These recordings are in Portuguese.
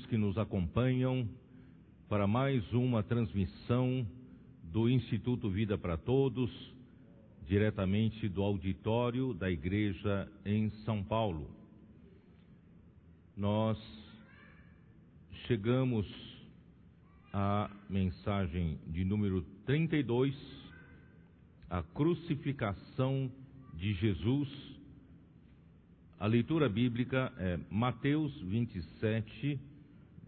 amigos que nos acompanham para mais uma transmissão do Instituto Vida para Todos, diretamente do auditório da Igreja em São Paulo. Nós chegamos à mensagem de número 32 a crucificação de Jesus. A leitura bíblica é Mateus 27,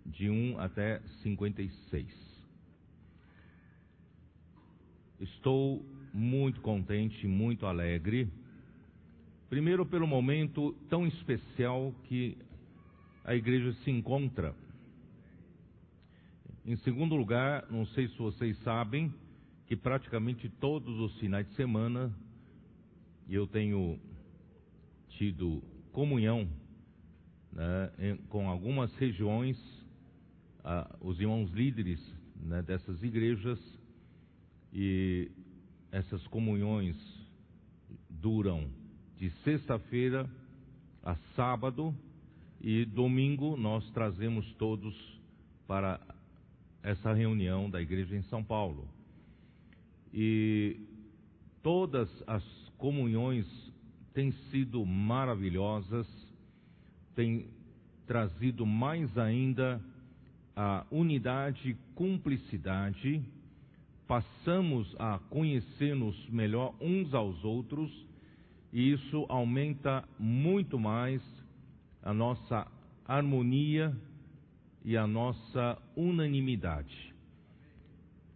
de 1 até 56. Estou muito contente, muito alegre. Primeiro, pelo momento tão especial que a igreja se encontra. Em segundo lugar, não sei se vocês sabem, que praticamente todos os finais de semana eu tenho tido comunhão né, com algumas regiões, ah, os irmãos líderes né, dessas igrejas, e essas comunhões duram de sexta-feira a sábado, e domingo nós trazemos todos para essa reunião da igreja em São Paulo. E todas as comunhões têm sido maravilhosas, têm trazido mais ainda a unidade cumplicidade, passamos a conhecer-nos melhor uns aos outros, e isso aumenta muito mais a nossa harmonia e a nossa unanimidade.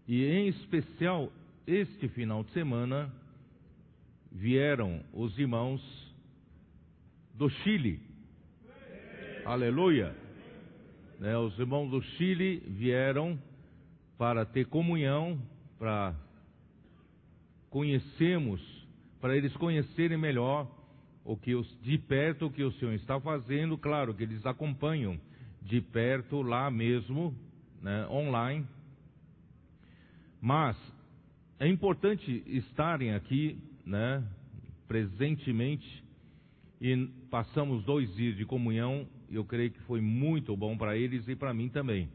E em especial este final de semana vieram os irmãos do Chile. Aleluia! Né, os irmãos do Chile vieram para ter comunhão, para conhecermos, para eles conhecerem melhor o que os, de perto o que o Senhor está fazendo. Claro que eles acompanham de perto lá mesmo, né, online. Mas é importante estarem aqui, né, presentemente, e passamos dois dias de comunhão, eu creio que foi muito bom para eles e para mim também.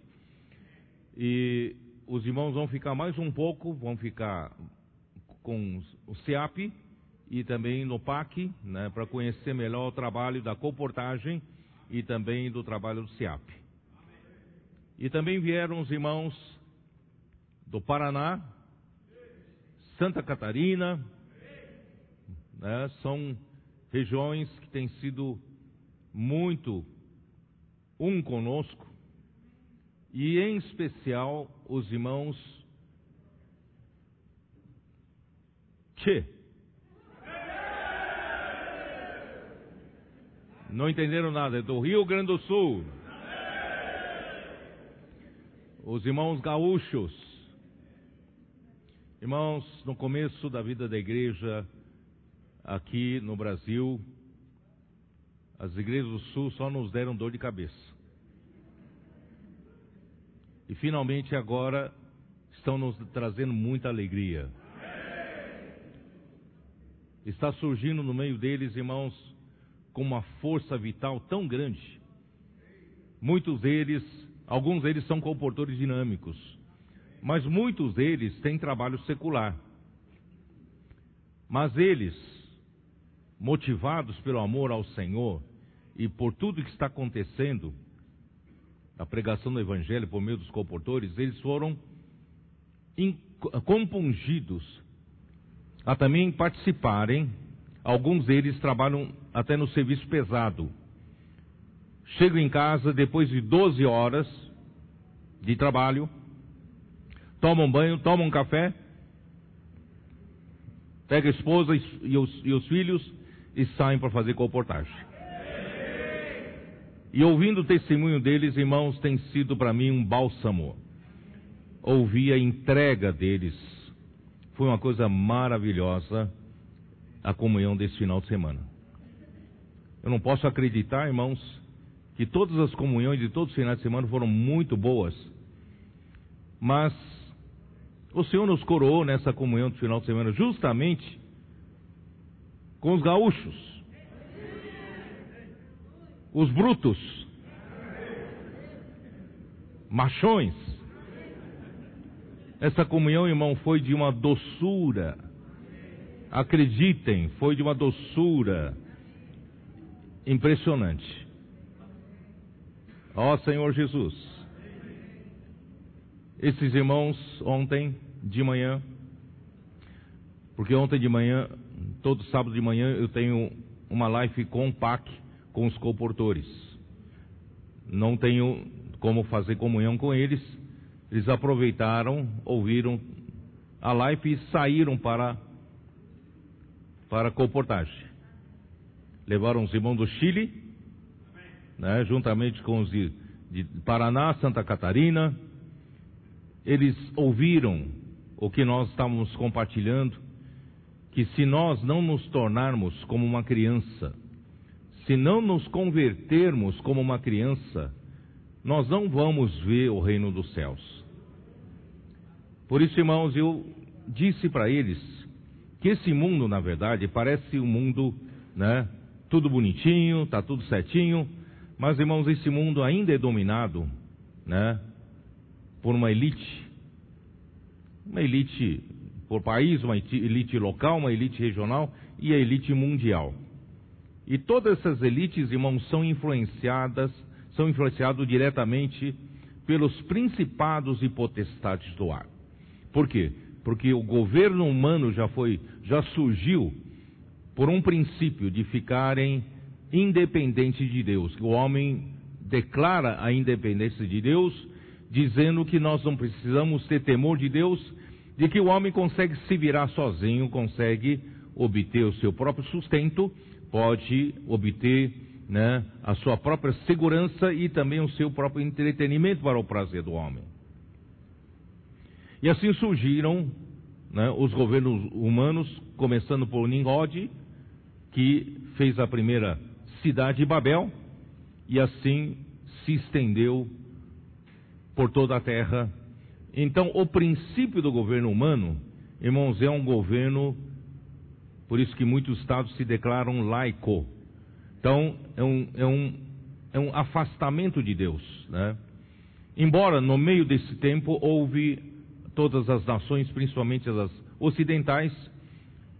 E os irmãos vão ficar mais um pouco, vão ficar com o SEAP e também no PAC, né, para conhecer melhor o trabalho da comportagem e também do trabalho do SEAP. E também vieram os irmãos do Paraná, Santa Catarina, né, são regiões que têm sido muito um conosco, e em especial os irmãos Tchê. Não entenderam nada, é do Rio Grande do Sul. Os irmãos gaúchos. Irmãos, no começo da vida da igreja aqui no Brasil, as igrejas do Sul só nos deram dor de cabeça. E finalmente agora estão nos trazendo muita alegria. Está surgindo no meio deles, irmãos, com uma força vital tão grande. Muitos deles, alguns deles são comportores dinâmicos mas muitos deles têm trabalho secular. Mas eles, motivados pelo amor ao Senhor e por tudo que está acontecendo, a pregação do Evangelho por meio dos comportores, eles foram compungidos a também participarem. Alguns deles trabalham até no serviço pesado. Chegam em casa depois de 12 horas de trabalho toma um banho, toma um café, pega a esposa e os, e os filhos e saem para fazer comportagem. E ouvindo o testemunho deles, irmãos, tem sido para mim um bálsamo. Ouvir a entrega deles. Foi uma coisa maravilhosa a comunhão desse final de semana. Eu não posso acreditar, irmãos, que todas as comunhões de todos os finais de semana foram muito boas. Mas o Senhor nos coroou nessa comunhão do final de semana justamente com os gaúchos, os brutos, machões. Essa comunhão, irmão, foi de uma doçura. Acreditem, foi de uma doçura impressionante. Ó Senhor Jesus. Esses irmãos ontem de manhã, porque ontem de manhã, todo sábado de manhã, eu tenho uma live com o PAC, com os comportores. Não tenho como fazer comunhão com eles. Eles aproveitaram, ouviram a live e saíram para para a comportagem. Levaram os irmãos do Chile, né, juntamente com os de, de Paraná, Santa Catarina. Eles ouviram o que nós estávamos compartilhando, que se nós não nos tornarmos como uma criança, se não nos convertermos como uma criança, nós não vamos ver o reino dos céus. Por isso, irmãos, eu disse para eles que esse mundo, na verdade, parece um mundo, né, tudo bonitinho, tá tudo certinho, mas, irmãos, esse mundo ainda é dominado, né, por uma elite, uma elite por país, uma elite local, uma elite regional e a elite mundial. E todas essas elites, irmãos, são influenciadas, são influenciados diretamente pelos principados e potestades do ar. Por quê? Porque o governo humano já foi, já surgiu por um princípio de ficarem independentes de Deus. O homem declara a independência de Deus, dizendo que nós não precisamos ter temor de Deus, de que o homem consegue se virar sozinho, consegue obter o seu próprio sustento, pode obter né, a sua própria segurança e também o seu próprio entretenimento para o prazer do homem. E assim surgiram né, os governos humanos, começando por Nimrod, que fez a primeira cidade de Babel, e assim se estendeu por toda a terra. Então, o princípio do governo humano, irmãos, é um governo, por isso que muitos estados se declaram laico. Então, é um, é um, é um afastamento de Deus. Né? Embora no meio desse tempo houve todas as nações, principalmente as ocidentais,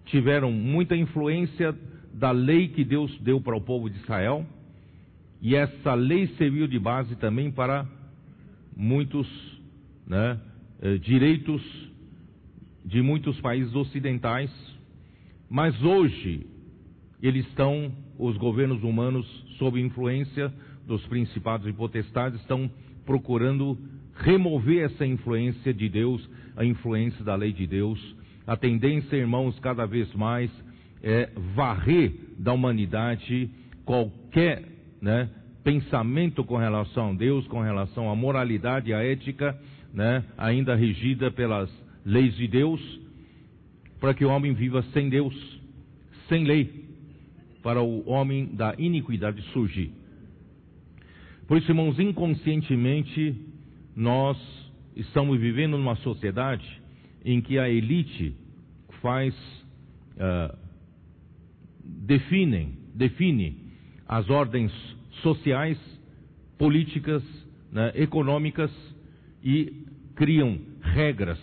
tiveram muita influência da lei que Deus deu para o povo de Israel, e essa lei serviu de base também para muitos né, eh, direitos de muitos países ocidentais, mas hoje eles estão, os governos humanos, sob influência dos principados e potestades, estão procurando remover essa influência de Deus, a influência da lei de Deus. A tendência, irmãos, cada vez mais é varrer da humanidade qualquer né, pensamento com relação a Deus, com relação à moralidade, à ética, né, ainda regida pelas leis de Deus, para que o homem viva sem Deus, sem lei, para o homem da iniquidade surgir. Por isso, irmãos, inconscientemente, nós estamos vivendo numa sociedade em que a elite faz, uh, definem, define as ordens sociais, políticas, né, econômicas e criam regras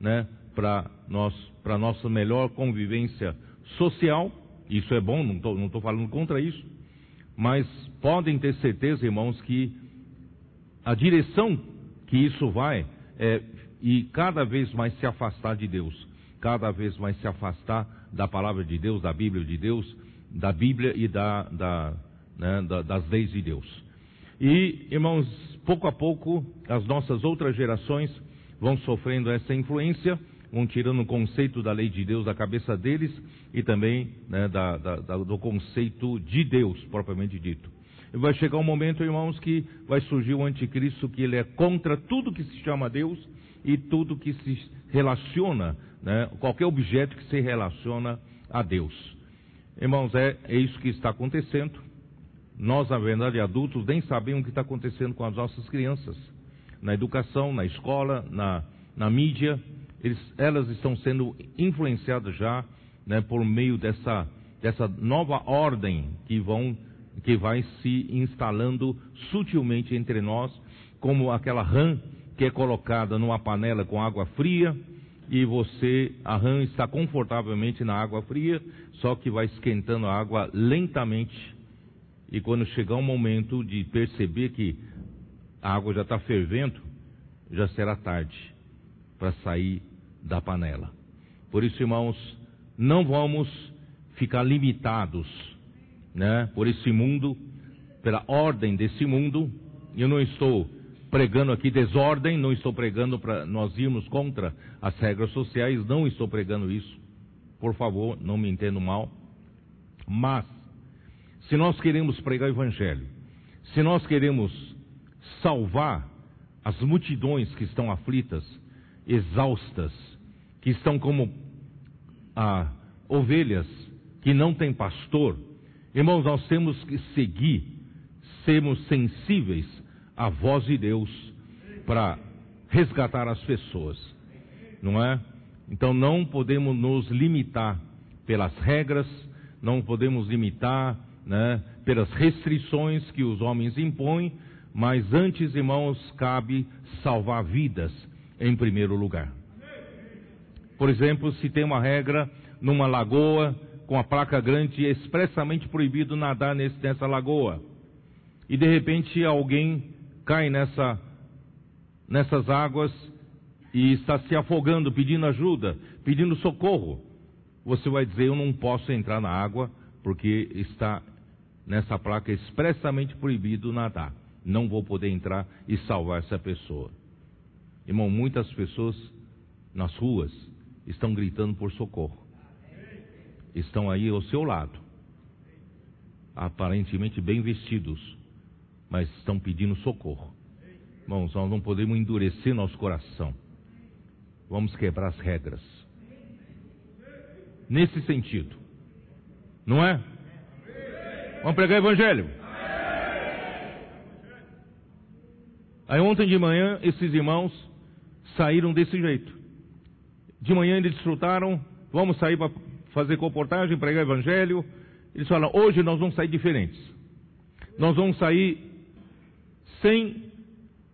né, para nós, para nossa melhor convivência social. Isso é bom, não estou falando contra isso, mas podem ter certeza, irmãos, que a direção que isso vai é e cada vez mais se afastar de Deus, cada vez mais se afastar da palavra de Deus, da Bíblia de Deus, da Bíblia e da, da, né, da, das leis de Deus. E, irmãos, pouco a pouco, as nossas outras gerações vão sofrendo essa influência, vão tirando o conceito da lei de Deus da cabeça deles e também né, da, da, do conceito de Deus, propriamente dito. E vai chegar um momento, irmãos, que vai surgir o anticristo que ele é contra tudo que se chama Deus e tudo que se relaciona, né, qualquer objeto que se relaciona a Deus. Irmãos, é, é isso que está acontecendo. Nós, na verdade, adultos, nem sabemos o que está acontecendo com as nossas crianças. Na educação, na escola, na, na mídia, eles, elas estão sendo influenciadas já né, por meio dessa, dessa nova ordem que vão que vai se instalando sutilmente entre nós, como aquela rã que é colocada numa panela com água fria e você, a rã está confortavelmente na água fria, só que vai esquentando a água lentamente. E quando chegar o momento de perceber que a água já está fervendo, já será tarde para sair da panela. Por isso, irmãos, não vamos ficar limitados, né, por esse mundo, pela ordem desse mundo. Eu não estou pregando aqui desordem, não estou pregando para nós irmos contra as regras sociais, não estou pregando isso. Por favor, não me entendo mal. Mas, se nós queremos pregar o Evangelho, se nós queremos salvar as multidões que estão aflitas, exaustas, que estão como ah, ovelhas que não têm pastor, irmãos, nós temos que seguir, sermos sensíveis a voz de Deus para resgatar as pessoas, não é? Então não podemos nos limitar pelas regras, não podemos limitar né, pelas restrições que os homens impõem, mas antes, irmãos, cabe salvar vidas em primeiro lugar. Por exemplo, se tem uma regra numa lagoa com a placa grande expressamente proibido nadar nesse, nessa lagoa, e de repente alguém cai nessa, nessas águas e está se afogando, pedindo ajuda, pedindo socorro, você vai dizer: Eu não posso entrar na água porque está nessa placa expressamente proibido nadar. Não vou poder entrar e salvar essa pessoa. Irmão, muitas pessoas nas ruas estão gritando por socorro. Estão aí ao seu lado, aparentemente bem vestidos, mas estão pedindo socorro. Irmãos, nós não podemos endurecer nosso coração. Vamos quebrar as regras. Nesse sentido. Não é? Vamos pregar o evangelho. Aí ontem de manhã, esses irmãos saíram desse jeito. De manhã eles desfrutaram, vamos sair para fazer comportagem, pregar o evangelho. Eles falam, hoje nós vamos sair diferentes. Nós vamos sair sem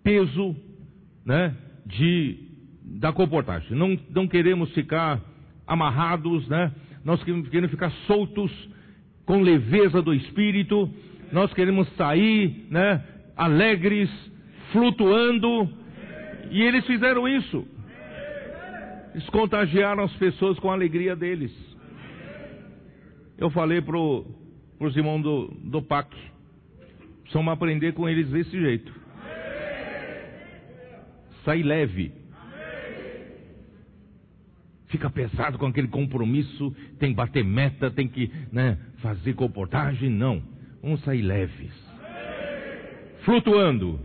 peso né, de, da comportagem. Não, não queremos ficar amarrados, né? nós queremos ficar soltos, com leveza do espírito, nós queremos sair né, alegres, flutuando, e eles fizeram isso. Eles contagiaram as pessoas com a alegria deles. Eu falei para os irmãos do, do PAC, Precisamos aprender com eles desse jeito. Sai leve. Fica pesado com aquele compromisso, tem que bater meta, tem que né, fazer comportagem. Não. Vamos sair leves. Flutuando.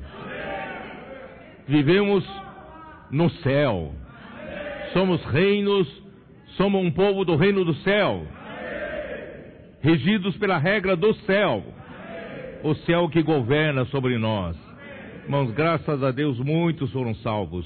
Vivemos no céu. Somos reinos, somos um povo do reino do céu. Regidos pela regra do céu o céu que governa sobre nós. Irmãos, graças a Deus, muitos foram salvos,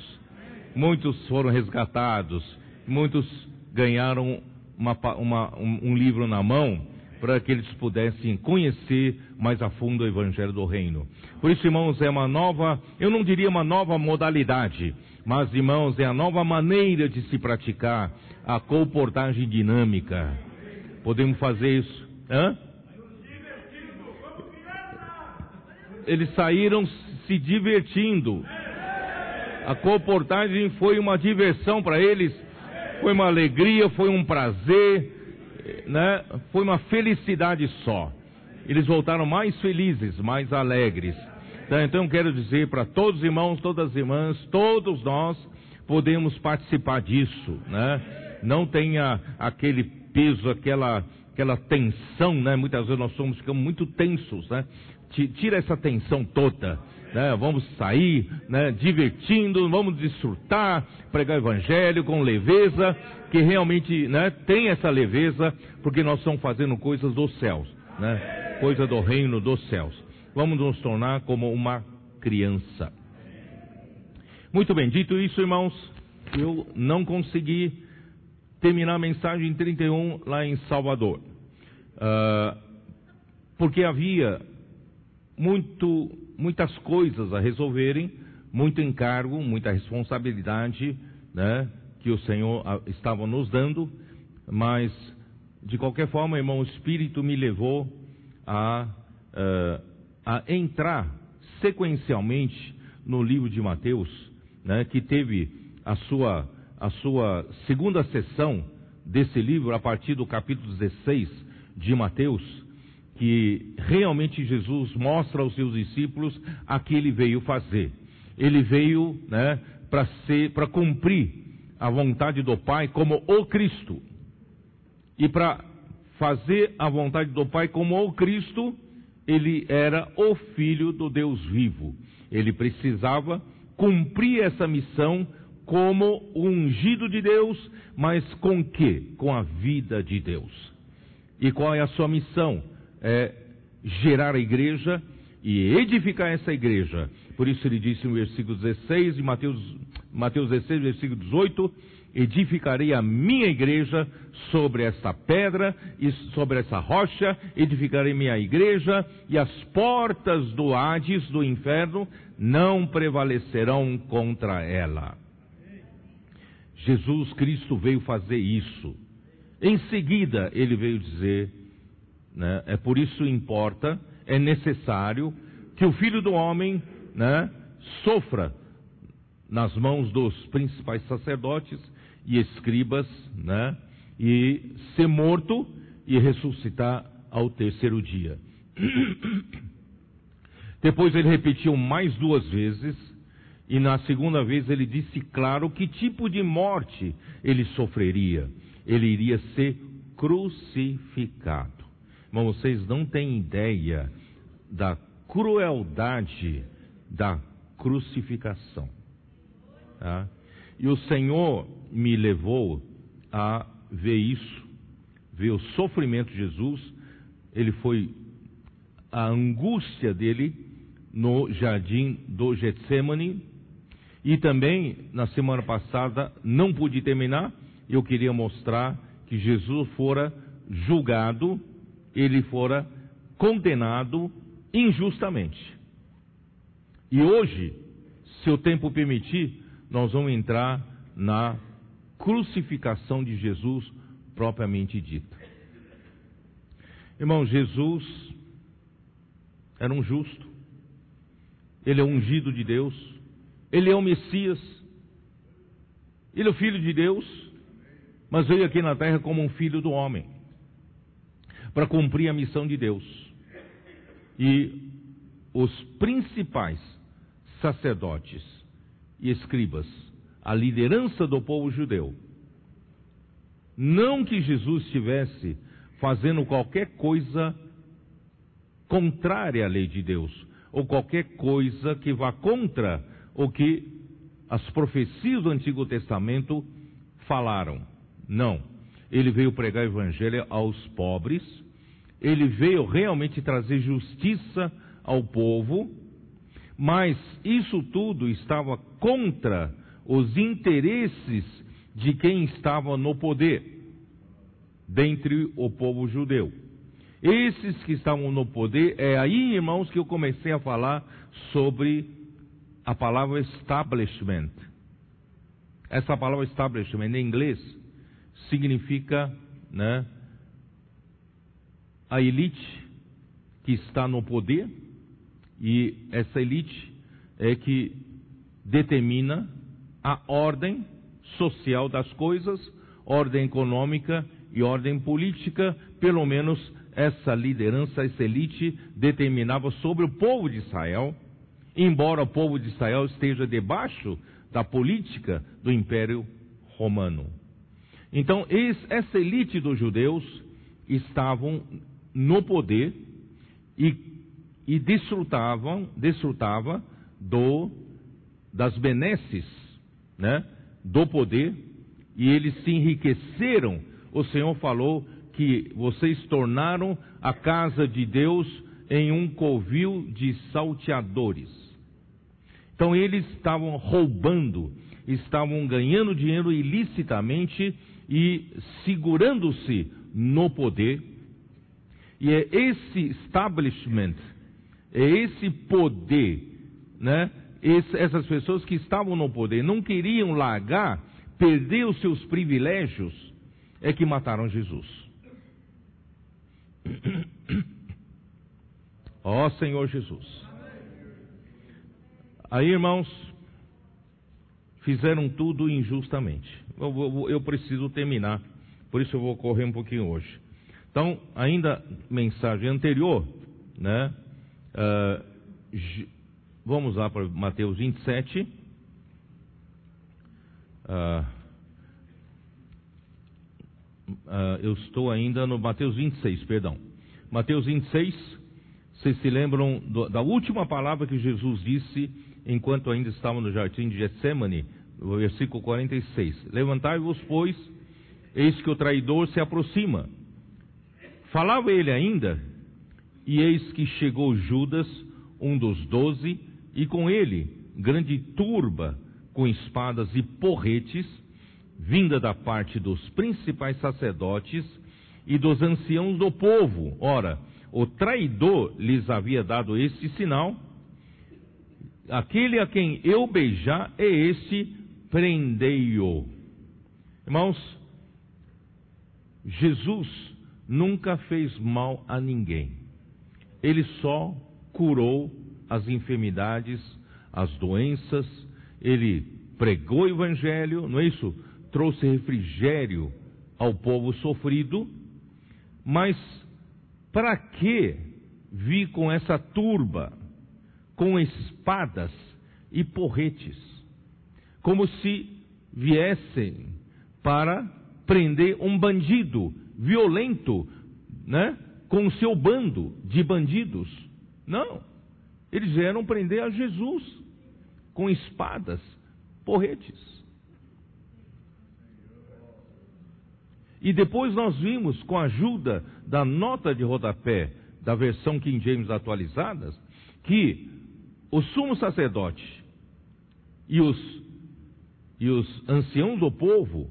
muitos foram resgatados, muitos ganharam uma, uma, um, um livro na mão para que eles pudessem conhecer mais a fundo o Evangelho do Reino. Por isso, irmãos, é uma nova, eu não diria uma nova modalidade, mas, irmãos, é a nova maneira de se praticar a comportagem dinâmica. Podemos fazer isso. Hã? eles saíram se divertindo. A comportagem foi uma diversão para eles, foi uma alegria, foi um prazer, né? foi uma felicidade só. Eles voltaram mais felizes, mais alegres. Tá? Então eu quero dizer para todos os irmãos, todas as irmãs, todos nós podemos participar disso, né? Não tenha aquele peso, aquela aquela tensão, né? Muitas vezes nós somos ficamos muito tensos, né? tira essa tensão toda. Né? Vamos sair, né? divertindo, vamos desfrutar, pregar o evangelho com leveza, que realmente né? tem essa leveza, porque nós estamos fazendo coisas dos céus, né? coisa do reino dos céus. Vamos nos tornar como uma criança. Muito bem, dito isso, irmãos, eu não consegui terminar a mensagem 31 lá em Salvador. uh, porque havia muito, muitas coisas a resolverem, muito encargo, muita responsabilidade né, que o Senhor ah, estava nos dando, mas de qualquer forma, irmão, o Espírito me levou a, uh, a entrar sequencialmente no livro de Mateus, né, que teve a sua, a sua segunda sessão desse livro, a partir do capítulo 16 de Mateus, que realmente Jesus mostra aos seus discípulos a que ele veio fazer. Ele veio né, para cumprir a vontade do Pai como o Cristo. E para fazer a vontade do Pai como o Cristo, ele era o Filho do Deus vivo. Ele precisava cumprir essa missão como ungido de Deus, mas com que? Com a vida de Deus. E qual é a sua missão? É gerar a igreja e edificar essa igreja. Por isso ele disse no versículo 16 de Mateus, Mateus 16, versículo 18: Edificarei a minha igreja sobre esta pedra e sobre essa rocha, edificarei minha igreja, e as portas do Hades, do inferno, não prevalecerão contra ela. Jesus Cristo veio fazer isso. Em seguida, ele veio dizer: né, é por isso importa, é necessário que o filho do homem né, sofra nas mãos dos principais sacerdotes e escribas, né, e ser morto e ressuscitar ao terceiro dia. Depois ele repetiu mais duas vezes, e na segunda vez ele disse claro que tipo de morte ele sofreria. Ele iria ser crucificado. Mas vocês não têm ideia da crueldade da crucificação. Tá? E o Senhor me levou a ver isso, ver o sofrimento de Jesus. Ele foi a angústia dele no jardim do Getsemane. E também, na semana passada, não pude terminar, eu queria mostrar que Jesus fora julgado, ele fora condenado injustamente. E hoje, se o tempo permitir, nós vamos entrar na crucificação de Jesus propriamente dita. Irmão, Jesus era um justo, ele é ungido de Deus, ele é o Messias, ele é o Filho de Deus, mas veio aqui na terra como um filho do homem, para cumprir a missão de Deus. E os principais sacerdotes e escribas, a liderança do povo judeu. Não que Jesus estivesse fazendo qualquer coisa contrária à lei de Deus, ou qualquer coisa que vá contra o que as profecias do Antigo Testamento falaram. Não. Ele veio pregar o evangelho aos pobres, ele veio realmente trazer justiça ao povo, mas isso tudo estava contra os interesses de quem estava no poder, dentre o povo judeu. Esses que estavam no poder, é aí, irmãos, que eu comecei a falar sobre a palavra establishment. Essa palavra establishment em inglês significa, né, a elite que está no poder e essa elite é que determina a ordem social das coisas, ordem econômica e ordem política, pelo menos essa liderança, essa elite determinava sobre o povo de Israel, embora o povo de Israel esteja debaixo da política do Império Romano. Então, essa elite dos judeus estavam no poder e e desfrutavam, desfrutava do das benesses, né, do poder, e eles se enriqueceram. O Senhor falou que vocês tornaram a casa de Deus em um covil de salteadores. Então eles estavam roubando, estavam ganhando dinheiro ilicitamente e segurando-se no poder E é esse establishment, é esse poder, né? Esse, essas pessoas que estavam no poder não queriam largar, perder os seus privilégios, é que mataram Jesus. Ó oh, Senhor Jesus. Aí, irmãos, fizeram tudo injustamente. Eu, eu, eu, preciso terminar, por isso eu vou correr um pouquinho hoje. Então, ainda mensagem anterior, né? Uh, vamos lá para Mateus 27. Uh, uh, eu estou ainda no Mateus 26, perdão. Mateus 26, vocês se lembram do, da última palavra que Jesus disse enquanto ainda estavam no jardim de Getsemane, versículo 46. Levantai-vos, pois, eis que o traidor se aproxima. Falava ele ainda, e eis que chegou Judas, um dos doze, e com ele grande turba com espadas e porretes, vinda da parte dos principais sacerdotes e dos anciãos do povo. Ora, o traidor lhes havia dado este sinal: aquele a quem eu beijar é este, prendei-o. Irmãos, Jesus nunca fez mal a ninguém. Ele só curou as enfermidades, as doenças, ele pregou o evangelho, não é isso? Trouxe refrigério ao povo sofrido, mas para que vir com essa turba? com espadas e porretes, como se viessem para prender um bandido violento, né? Com o seu bando de bandidos. Não. Eles vieram prender a Jesus com espadas, porretes. E depois nós vimos, com a ajuda da nota de rodapé da versão King James atualizadas, que o sumo sacerdote e os, e os anciãos do povo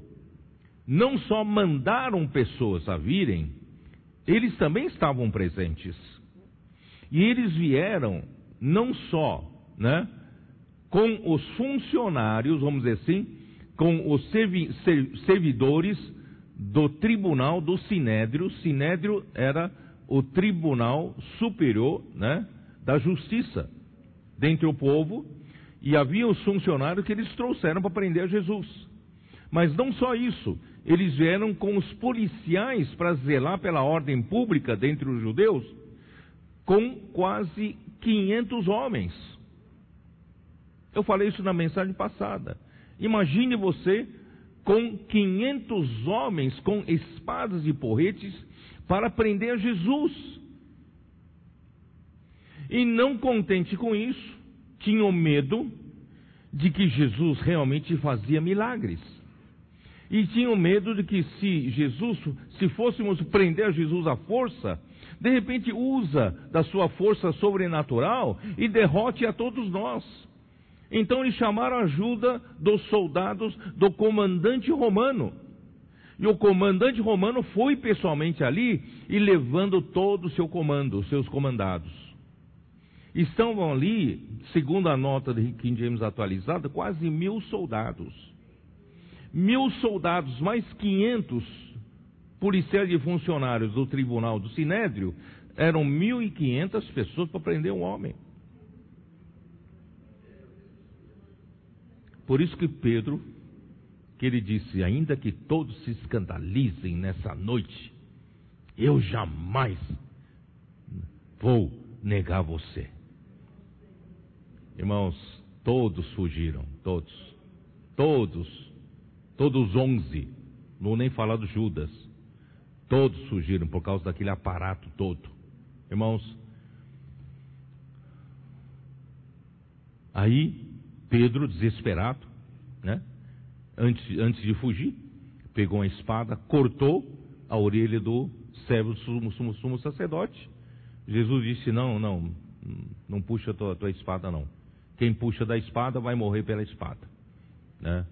não só mandaram pessoas a virem, eles também estavam presentes. E eles vieram não só né, com os funcionários, vamos dizer assim, com os servi servidores do tribunal do Sinédrio. Sinédrio era o tribunal superior né, da justiça dentre o povo, e havia os funcionários que eles trouxeram para prender Jesus. Mas não só isso, eles vieram com os policiais para zelar pela ordem pública dentre os judeus, com quase 500 homens. Eu falei isso na mensagem passada. Imagine você com 500 homens com espadas e porretes para prender Jesus. E não contente com isso, tinham medo de que Jesus realmente fazia milagres. E tinham medo de que se Jesus, se fôssemos prender Jesus à força, de repente usa da sua força sobrenatural e derrote a todos nós. Então eles chamaram a ajuda dos soldados do comandante romano. E o comandante romano foi pessoalmente ali e levando todo o seu comando, os seus comandados. Estão ali, segundo a nota de King James atualizada, quase mil soldados. Mil soldados, mais 500 policiais e funcionários do tribunal do Sinédrio, eram 1.500 pessoas para prender um homem. Por isso que Pedro, que ele disse, ainda que todos se escandalizem nessa noite, eu jamais vou negar você. Irmãos, todos fugiram, todos. Todos. Todos onze. Não vou nem falar do Judas. Todos fugiram por causa daquele aparato todo. Irmãos, aí Pedro, desesperado, né? Antes, antes de fugir, pegou uma espada, cortou a orelha do servo sumo, sumo, sumo sacerdote. Jesus disse: Não, não, não puxa a tua, tua espada, não. Quem puxa da espada vai morrer pela espada. Né?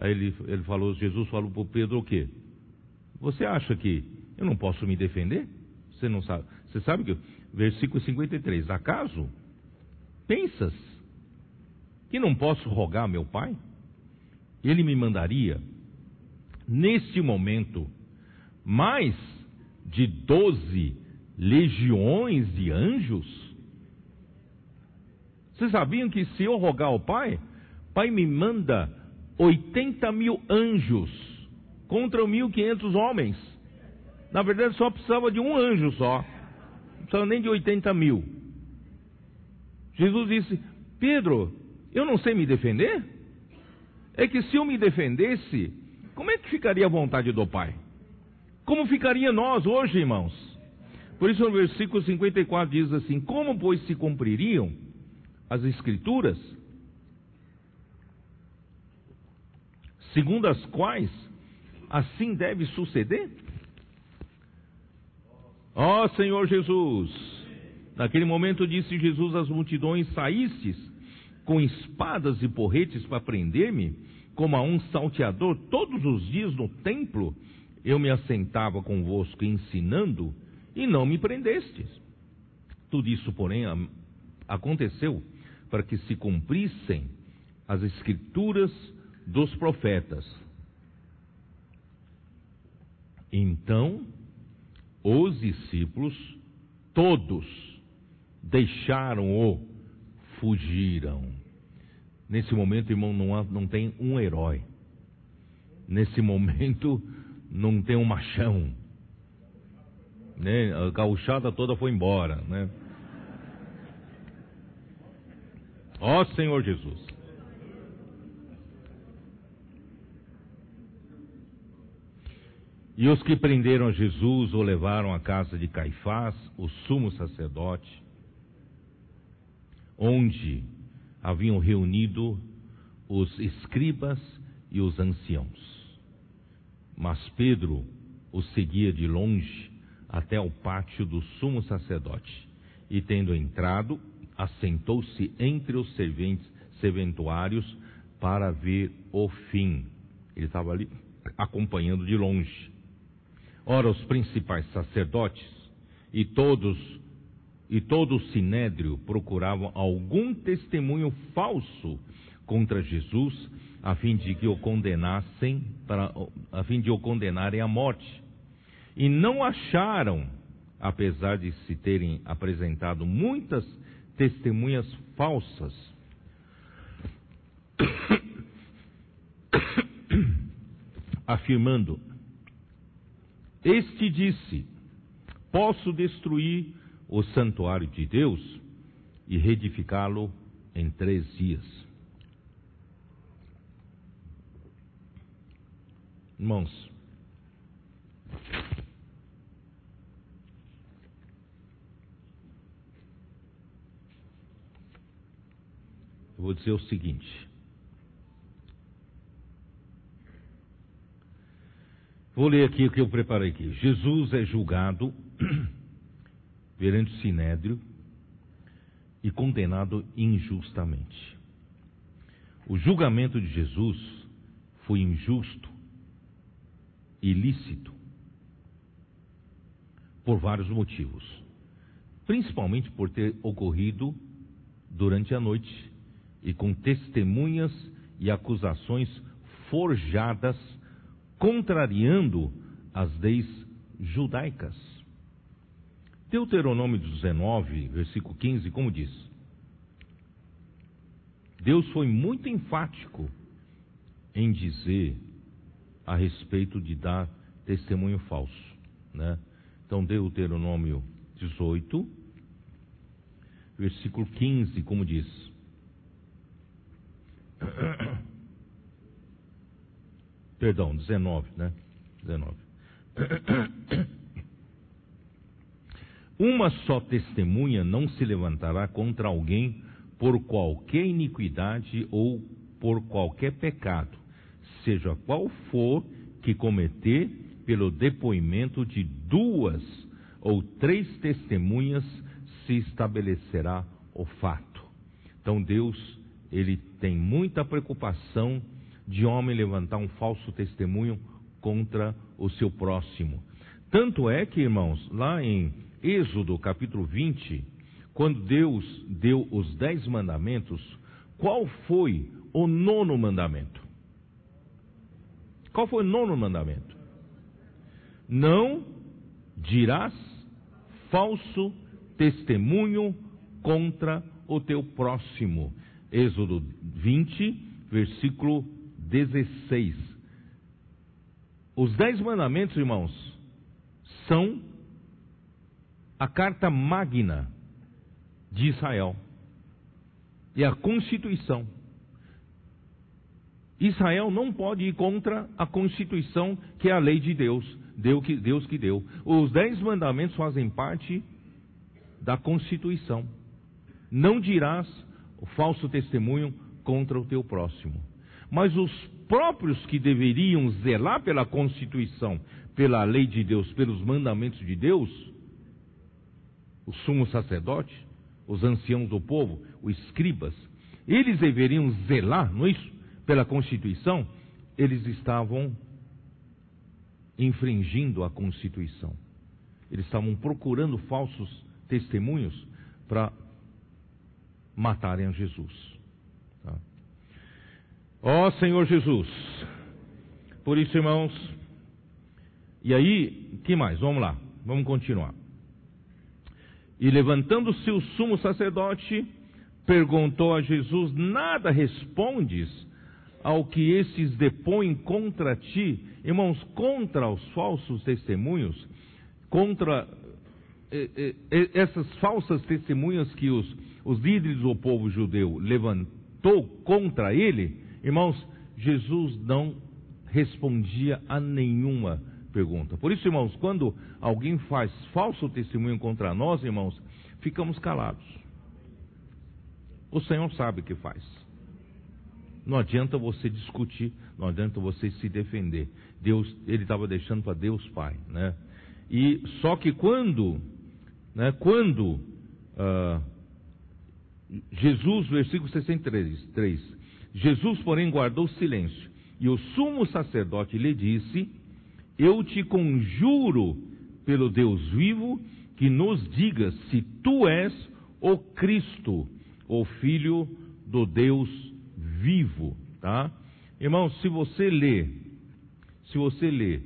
Aí ele, ele falou, Jesus falou para Pedro o quê? Você acha que eu não posso me defender? Você não sabe? Você sabe que, versículo 53, acaso pensas que não posso rogar meu pai? Ele me mandaria, neste momento, mais de doze legiões de anjos? Vocês sabiam que se eu rogar ao Pai, Pai me manda 80 mil anjos contra 1.500 homens. Na verdade, só precisava de um anjo só. Não precisava nem de 80 mil. Jesus disse: Pedro, eu não sei me defender? É que se eu me defendesse, como é que ficaria a vontade do Pai? Como ficaria nós hoje, irmãos? Por isso, no versículo 54 diz assim: Como, pois, se cumpririam as Escrituras, segundo as quais assim deve suceder? Ó oh, Senhor Jesus! Naquele momento disse Jesus às multidões: Saístes com espadas e porretes para prender-me, como a um salteador, todos os dias no templo eu me assentava convosco ensinando e não me prendestes. Tudo isso, porém, aconteceu para que se cumprissem as escrituras dos profetas. Então, os discípulos, todos, deixaram-o, fugiram. Nesse momento, irmão, não, há, não tem um herói. Nesse momento, não tem um machão. Né? A gauchada toda foi embora, né? Ó Senhor Jesus. E os que prenderam Jesus o levaram à casa de Caifás, o sumo sacerdote, onde haviam reunido os escribas e os anciãos. Mas Pedro o seguia de longe até o pátio do sumo sacerdote. E tendo entrado, assentou-se entre os serventes serventuários para ver o fim. Ele estava ali acompanhando de longe. Ora, os principais sacerdotes e todos e todo o sinédrio procuravam algum testemunho falso contra Jesus a fim de que o condenassem, para, a fim de o condenarem à morte. E não acharam, apesar de se terem apresentado muitas testemunhas falsas. afirmando: Este disse: Posso destruir o santuário de Deus e reedificá-lo em três dias. Irmãos, eu vou dizer o seguinte. Vou ler aqui o que eu preparei aqui. Jesus é julgado perante o sinédrio e condenado injustamente. O julgamento de Jesus foi injusto ilícito por vários motivos, principalmente por ter ocorrido durante a noite e com testemunhas e acusações forjadas, contrariando as leis judaicas. Deuteronômio 19, versículo 15, como diz? Deus foi muito enfático em dizer a respeito de dar testemunho falso. Né? Então, Deuteronômio 18, versículo 15, como diz. Perdão, 19, né? 19. Uma só testemunha não se levantará contra alguém por qualquer iniquidade ou por qualquer pecado seja qual for que cometer, pelo depoimento de duas ou três testemunhas se estabelecerá o fato. Então Deus, ele tem muita preocupação de homem levantar um falso testemunho contra o seu próximo. Tanto é que, irmãos, lá em Êxodo capítulo 20, quando Deus deu os dez mandamentos, qual foi o nono mandamento? Qual foi o nono mandamento? Não dirás falso testemunho contra o teu próximo. Êxodo 20, versículo 16. Os dez mandamentos, irmãos, são a carta magna de Israel e a Constituição. Israel não pode ir contra a Constituição, que é a lei de Deus, Deus que, Deus que deu. Os dez mandamentos fazem parte da Constituição. Não dirás o falso testemunho contra o teu próximo. Mas os próprios que deveriam zelar pela Constituição, pela lei de Deus, pelos mandamentos de Deus, o sumo sacerdote, os anciãos do povo, os escribas, eles deveriam zelar, não é isso? Pela Constituição, eles estavam infringindo a Constituição. Eles estavam procurando falsos testemunhos para matarem a Jesus. Ó oh, Senhor Jesus. Por isso, irmãos. E aí, que mais? Vamos lá, vamos continuar. E levantando-se o sumo sacerdote, perguntou a Jesus: Nada respondes ao que esses depõem contra ti? Irmãos, contra os falsos testemunhos, contra eh, eh, essas falsas testemunhas que os, os líderes do povo judeu levantou contra ele, irmãos, Jesus não respondia a nenhuma pergunta. Por isso, irmãos, quando alguém faz falso testemunho contra nós, irmãos, ficamos calados. O Senhor sabe o que faz. Não adianta você discutir, não adianta você se defender. Deus, ele estava deixando para Deus Pai, né? E só que quando, né, quando uh, Jesus, versículo 63, 3, Jesus, porém, guardou silêncio, e o sumo sacerdote lhe disse: eu te conjuro pelo Deus vivo que nos digas se tu és o Cristo, o Filho do Deus vivo, tá? Irmão, se você lê, se você lê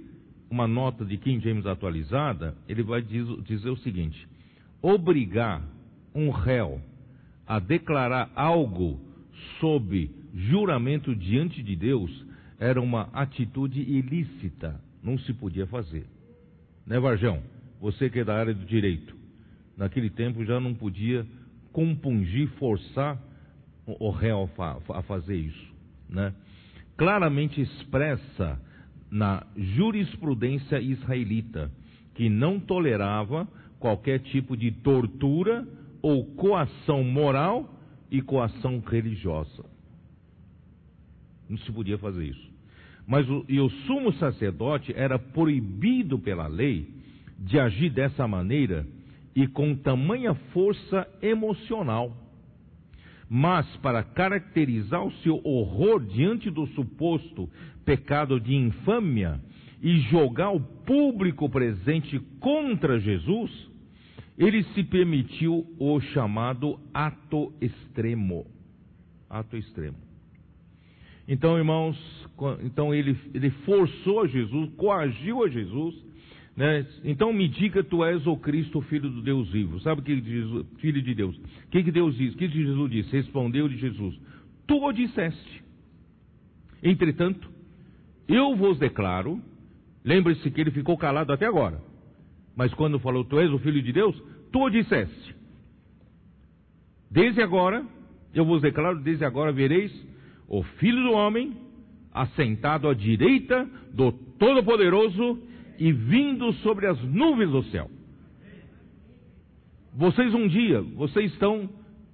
uma nota de King James atualizada, ele vai dizer o seguinte: obrigar um réu a declarar algo sob juramento diante de Deus era uma atitude ilícita não se podia fazer. Né, Varjão? Você que é da área do direito. Naquele tempo já não podia compungir, forçar o réu a fazer isso. Né? Claramente expressa na jurisprudência israelita que não tolerava qualquer tipo de tortura ou coação moral e coação religiosa. Não se podia fazer isso. Mas o, e o sumo sacerdote era proibido pela lei de agir dessa maneira e com tamanha força emocional. Mas para caracterizar o seu horror diante do suposto pecado de infâmia e jogar o público presente contra Jesus, ele se permitiu o chamado ato extremo. Ato extremo. Então, irmãos, então ele, ele forçou a Jesus, coagiu a Jesus, né? Então me diga, tu és o Cristo, filho do Deus vivo. Sabe o que diz, filho de Deus? O que, que Deus diz? O que Jesus disse? Respondeu-lhe Jesus: Tu o disseste. Entretanto, eu vos declaro, lembre-se que ele ficou calado até agora, mas quando falou, tu és o filho de Deus, tu o disseste. Desde agora, eu vos declaro, desde agora vereis o Filho do Homem assentado à direita do Todo-Poderoso e vindo sobre as nuvens do céu. Vocês um dia, vocês estão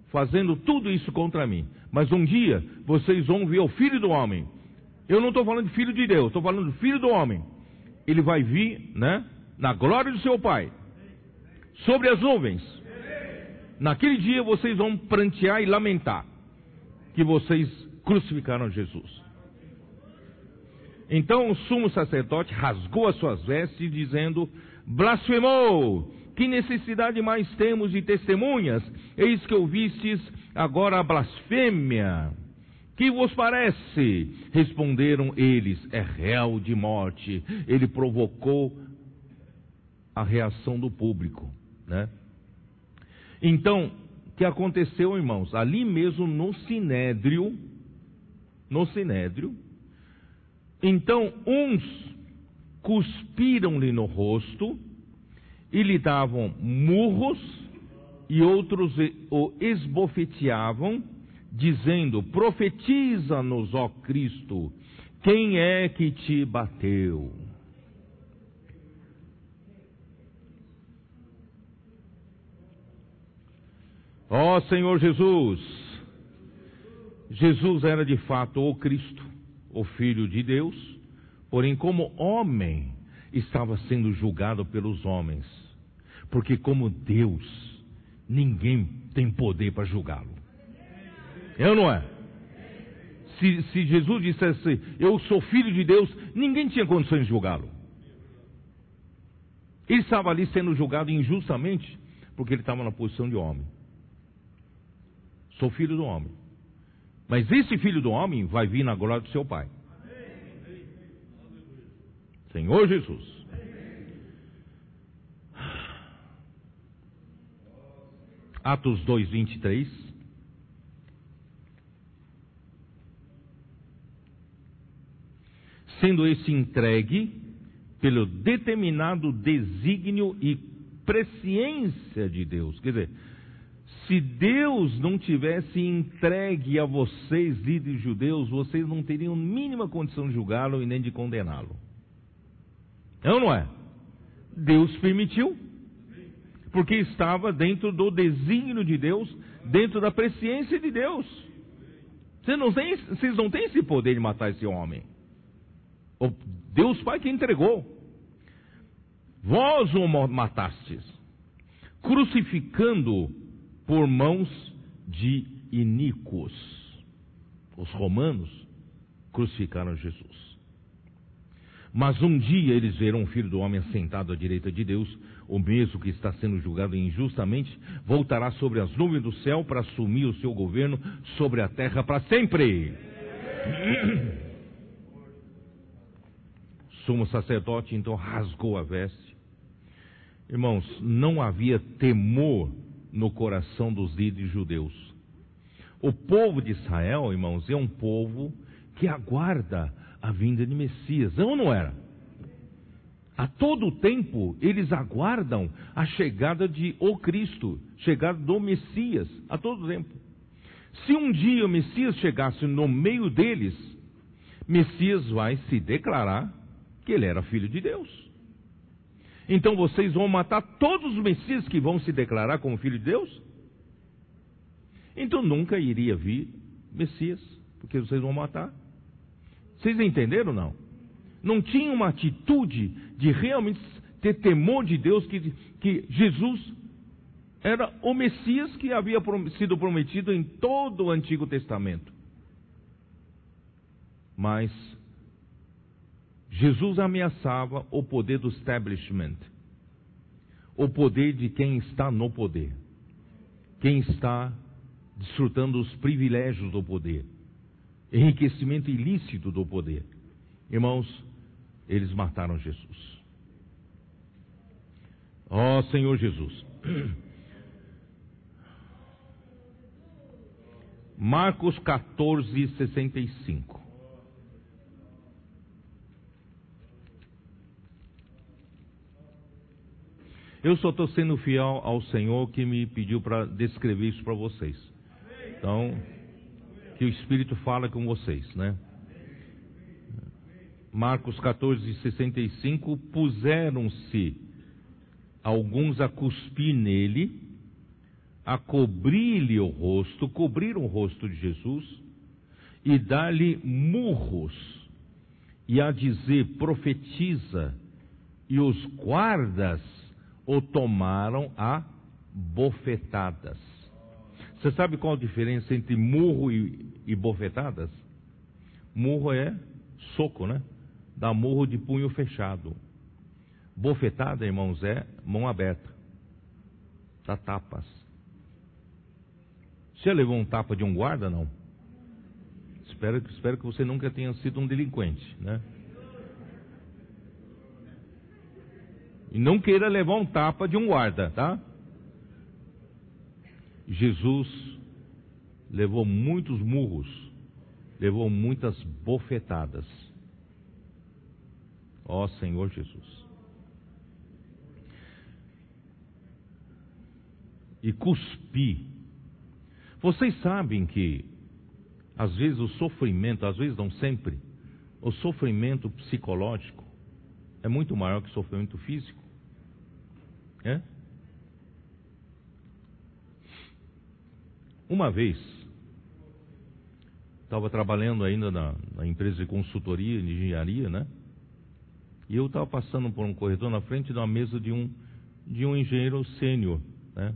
fazendo tudo isso contra mim, mas um dia vocês vão ver o Filho do Homem. Eu não estou falando de Filho de Deus, estou falando do Filho do Homem. Ele vai vir, né, na glória do seu Pai, sobre as nuvens. Naquele dia vocês vão prantear e lamentar que vocês crucificaram Jesus. Então o sumo sacerdote rasgou as suas vestes, dizendo: Blasfemou! Que necessidade mais temos de testemunhas? Eis que ouvistes agora a blasfêmia. Que vos parece? Responderam eles: É réu de morte. Ele provocou a reação do público, né? Então, o que aconteceu, irmãos? Ali mesmo no sinédrio, no sinédrio, então uns cuspiram-lhe no rosto e lhe davam murros e outros o esbofeteavam, dizendo: Profetiza-nos, ó Cristo, quem é que te bateu? Ó Senhor Jesus, Jesus era de fato o Cristo, o Filho de Deus, porém, como homem, estava sendo julgado pelos homens, porque, como Deus, ninguém tem poder para julgá-lo. É ou não é? Se, se Jesus dissesse, eu sou filho de Deus, ninguém tinha condições de julgá-lo. Ele estava ali sendo julgado injustamente, porque ele estava na posição de homem. Sou filho do homem. Mas esse filho do homem vai vir na glória do seu Pai. Senhor Jesus. Atos 2, 23. Sendo esse entregue pelo determinado desígnio e presciência de Deus. Quer dizer, se Deus não tivesse entregue a vocês, líderes judeus, vocês não teriam mínima condição de julgá-lo e nem de condená-lo. É ou não é? Deus permitiu, porque estava dentro do desígnio de Deus, dentro da presciência de Deus. Vocês não têm, vocês não têm esse poder de matar esse homem. O Deus Pai que entregou. Vós o matastes, crucificando por mãos de iníquos. Os romanos crucificaram Jesus. Mas um dia eles verão o filho do homem sentado à direita de Deus, o mesmo que está sendo julgado injustamente, voltará sobre as nuvens do céu para assumir o seu governo sobre a terra para sempre. Sumo sacerdote então rasgou a veste. Irmãos, não havia temor no coração dos líderes judeus. O povo de Israel, irmãos, é um povo que aguarda a vinda de Messias, não, não era? A todo tempo eles aguardam a chegada de o Cristo, chegada do Messias, a todo tempo. Se um dia o Messias chegasse no meio deles, Messias vai se declarar que ele era filho de Deus. Então vocês vão matar todos os Messias que vão se declarar como filho de Deus? Então nunca iria vir Messias, porque vocês vão matar. Vocês entenderam não? Não tinha uma atitude de realmente ter temor de Deus, que, que Jesus era o Messias que havia sido prometido em todo o Antigo Testamento. Mas Jesus ameaçava o poder do establishment, o poder de quem está no poder, quem está desfrutando os privilégios do poder, enriquecimento ilícito do poder. Irmãos, eles mataram Jesus. Ó oh, Senhor Jesus. Marcos 14, 65. Eu só estou sendo fiel ao Senhor que me pediu para descrever isso para vocês. Então, que o Espírito fala com vocês, né? Marcos 14, 65, puseram-se alguns a cuspir nele, a cobrir-lhe o rosto, cobriram o rosto de Jesus, e dar-lhe murros, e a dizer, profetiza, e os guardas o tomaram a bofetadas. Você sabe qual a diferença entre murro e, e bofetadas? Murro é soco, né? Dá murro de punho fechado. Bofetada, irmãos, é mão aberta. Dá tapas. Você levou um tapa de um guarda, não? Espero, espero que você nunca tenha sido um delinquente, né? E não queira levar um tapa de um guarda, tá? Jesus levou muitos murros, levou muitas bofetadas. Ó Senhor Jesus. E cuspi. Vocês sabem que, às vezes, o sofrimento, às vezes não sempre, o sofrimento psicológico é muito maior que o sofrimento físico. É? Uma vez, estava trabalhando ainda na, na, empresa de consultoria, de engenharia, né? E eu estava passando por um corredor na frente de uma mesa de um, de um engenheiro sênior, né?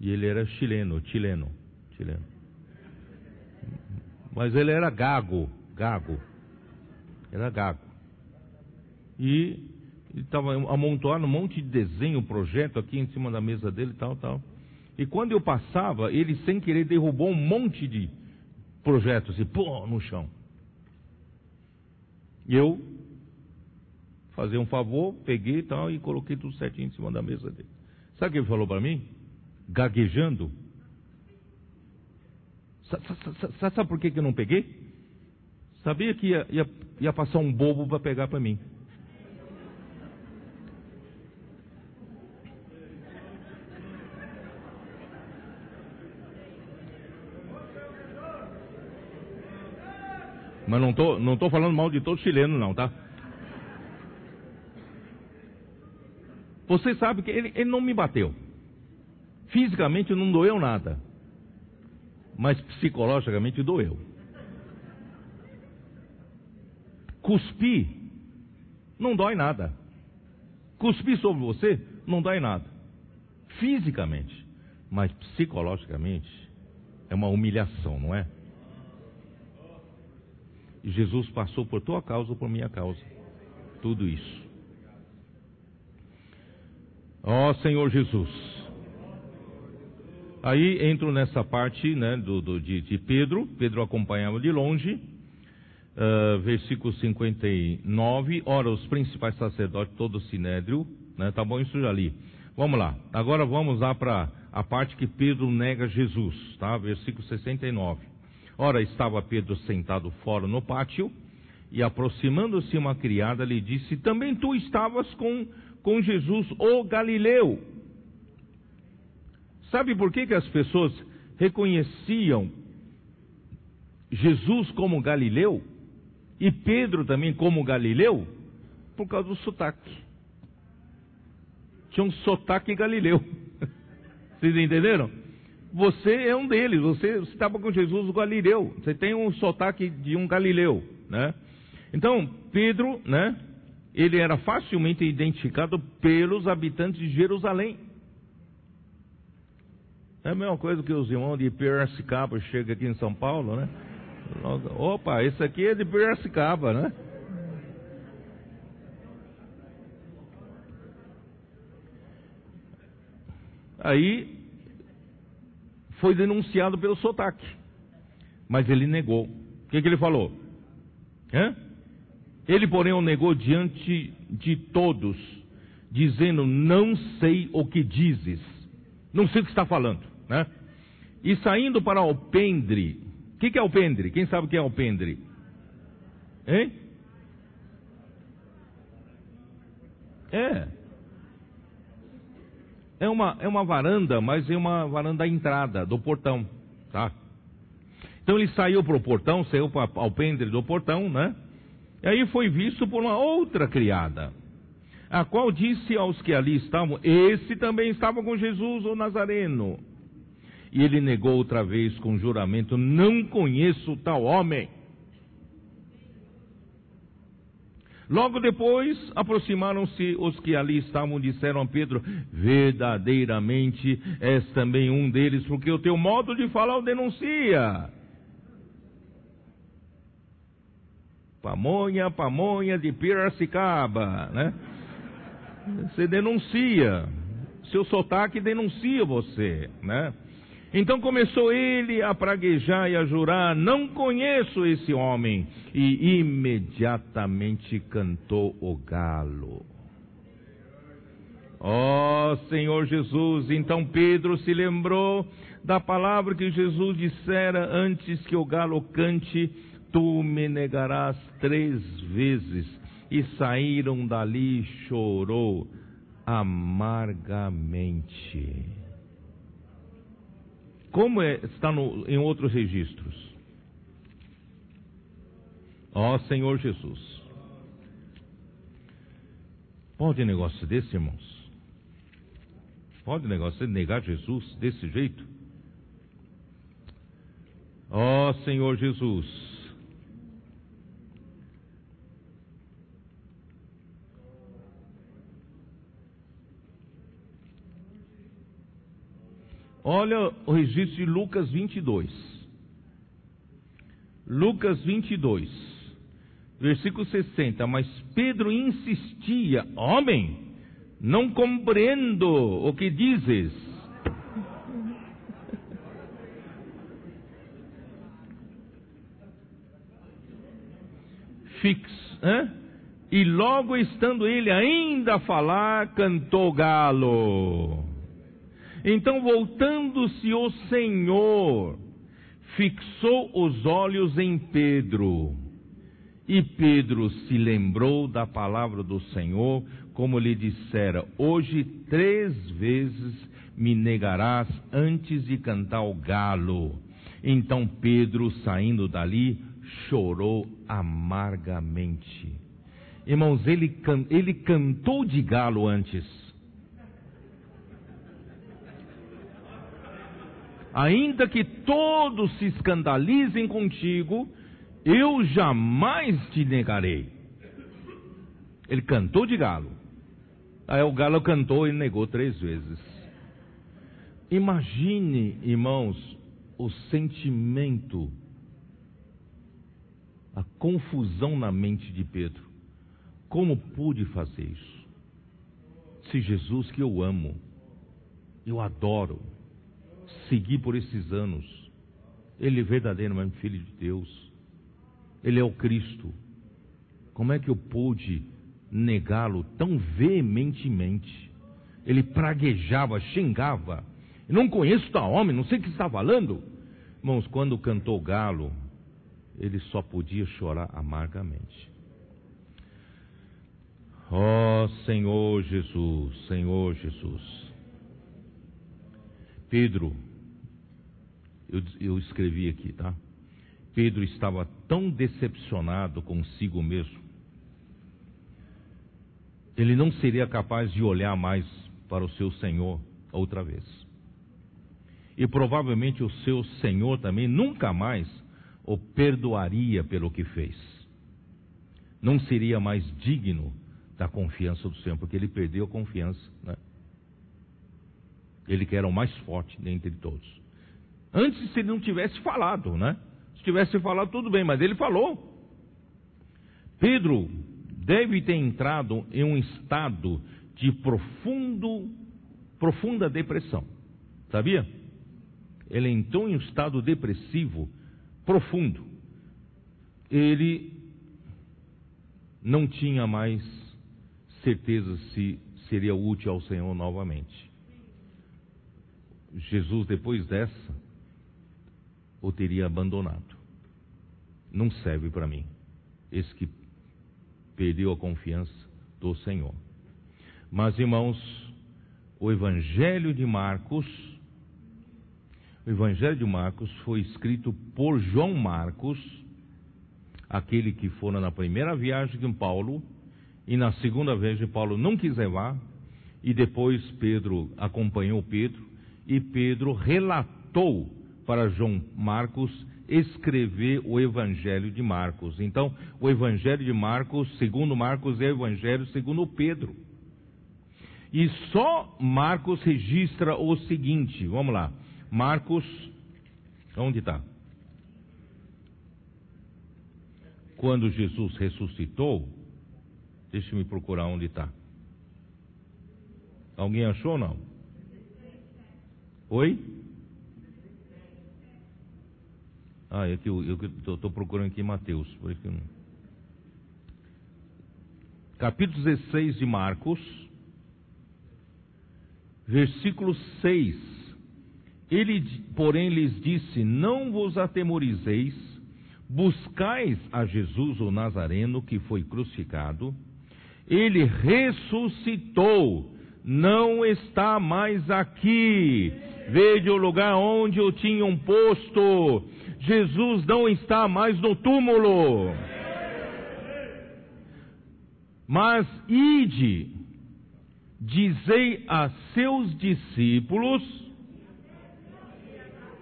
E ele era chileno, chileno, chileno. Mas ele era gago, gago. Era gago. E estava amontoando um monte de desenho, projeto aqui em cima da mesa dele tal, tal. E quando eu passava, ele sem querer derrubou um monte de projetos e pô, no chão. E eu fazer um favor, peguei e tal e coloquei tudo certinho em cima da mesa dele. Sabe o que ele falou para mim? Gaguejando. Sabe, sabe por que, que eu não peguei? Sabia que ia, ia, ia passar um bobo para pegar para mim. Mas não tô, não tô falando mal de todo chileno, não, tá? Você sabe que ele, ele não me bateu. Fisicamente não doeu nada. Mas psicologicamente doeu. Cuspir não dói nada. Cuspir sobre você não dói nada. Fisicamente. Mas psicologicamente é uma humilhação, não é? Jesus passou por tua causa, por minha causa. Tudo isso. Ó oh, Senhor Jesus. Aí entro nessa parte né, do, do de, de, Pedro. Pedro acompanhava de longe. Uh, versículo 59. Ora, os principais sacerdotes, todo o sinédrio. Né, tá bom, isso já li. Vamos lá. Agora vamos lá para a parte que Pedro nega Jesus. Tá? Versículo 69. Ora, estava Pedro sentado fora no pátio, e aproximando-se uma criada lhe disse: Também tu estavas com, com Jesus, o Galileu. Sabe por que, que as pessoas reconheciam Jesus como Galileu e Pedro também como Galileu? Por causa do sotaque. Tinha um sotaque galileu. Vocês entenderam? Você é um deles, você estava com Jesus o Galileu, você tem um sotaque de um Galileu, né? Então, Pedro, né, ele era facilmente identificado pelos habitantes de Jerusalém. É a mesma coisa que os irmãos de Piracicaba chegam aqui em São Paulo, né? Opa, esse aqui é de Piracicaba, né? Aí foi denunciado pelo sotaque. Mas ele negou. O que, que ele falou? Hã? Ele, porém, o negou diante de todos, dizendo: Não sei o que dizes. Não sei o que está falando. Né? E saindo para alpendre. O que, que é alpendre? Quem sabe o que é alpendre? Hein? É. É uma, é uma varanda, mas é uma varanda à entrada do portão, tá? Então ele saiu para o portão, saiu para o alpendre do portão, né? E aí foi visto por uma outra criada, a qual disse aos que ali estavam: Esse também estava com Jesus, o Nazareno. E ele negou outra vez com juramento: Não conheço tal homem. Logo depois, aproximaram-se os que ali estavam e disseram a Pedro: Verdadeiramente és também um deles, porque o teu modo de falar o denuncia. Pamonha, pamonha de Piracicaba, né? Você denuncia. seu sotaque denuncia você, né? Então começou ele a praguejar e a jurar: Não conheço esse homem. E imediatamente cantou o galo. Ó oh, Senhor Jesus, então Pedro se lembrou da palavra que Jesus dissera antes que o galo cante: Tu me negarás três vezes. E saíram dali, chorou amargamente. Como é, está no, em outros registros? Ó Senhor Jesus. Pode negócio desse, irmãos? Pode negócio de negar Jesus desse jeito? Ó Senhor Jesus. Olha o registro de Lucas 22. Lucas 22, versículo 60. Mas Pedro insistia: Homem, não compreendo o que dizes. Fix, hein? E logo estando ele ainda a falar, cantou galo. Então, voltando-se o Senhor, fixou os olhos em Pedro. E Pedro se lembrou da palavra do Senhor, como lhe dissera: Hoje três vezes me negarás antes de cantar o galo. Então Pedro, saindo dali, chorou amargamente. Irmãos, ele, ele cantou de galo antes. Ainda que todos se escandalizem contigo, eu jamais te negarei. Ele cantou de galo. Aí o galo cantou e negou três vezes. Imagine, irmãos, o sentimento, a confusão na mente de Pedro. Como pude fazer isso? Se Jesus que eu amo, eu adoro, segui por esses anos. Ele é verdadeiramente filho de Deus. Ele é o Cristo. Como é que eu pude negá-lo tão veementemente? Ele praguejava, xingava. Eu não conheço tal homem, não sei o que está falando. Irmãos, quando cantou galo, ele só podia chorar amargamente. Ó oh, Senhor Jesus, Senhor Jesus. Pedro eu, eu escrevi aqui, tá? Pedro estava tão decepcionado consigo mesmo, ele não seria capaz de olhar mais para o seu Senhor outra vez. E provavelmente o seu Senhor também nunca mais o perdoaria pelo que fez. Não seria mais digno da confiança do Senhor, porque ele perdeu a confiança. Né? Ele que era o mais forte dentre todos. Antes, se ele não tivesse falado, né? Se tivesse falado, tudo bem, mas ele falou. Pedro deve ter entrado em um estado de profundo, profunda depressão. Sabia? Ele entrou em um estado depressivo profundo. Ele não tinha mais certeza se seria útil ao Senhor novamente. Jesus, depois dessa, ou teria abandonado. Não serve para mim. Esse que perdeu a confiança do Senhor. Mas, irmãos, o Evangelho de Marcos, o Evangelho de Marcos foi escrito por João Marcos, aquele que fora na primeira viagem de Paulo, e na segunda viagem Paulo não quis levar, e depois Pedro acompanhou Pedro, e Pedro relatou para João Marcos escrever o Evangelho de Marcos. Então, o Evangelho de Marcos, segundo Marcos, é o Evangelho segundo Pedro. E só Marcos registra o seguinte: vamos lá. Marcos, onde está? Quando Jesus ressuscitou, deixe-me procurar onde está. Alguém achou ou não? Oi? Ah, é que eu estou procurando aqui Mateus. Por isso que não... Capítulo 16 de Marcos, versículo 6. Ele, porém, lhes disse: Não vos atemorizeis, buscais a Jesus o Nazareno que foi crucificado. Ele ressuscitou, não está mais aqui. Veja o lugar onde o tinham posto. Jesus não está mais no túmulo. Mas ide, dizei a seus discípulos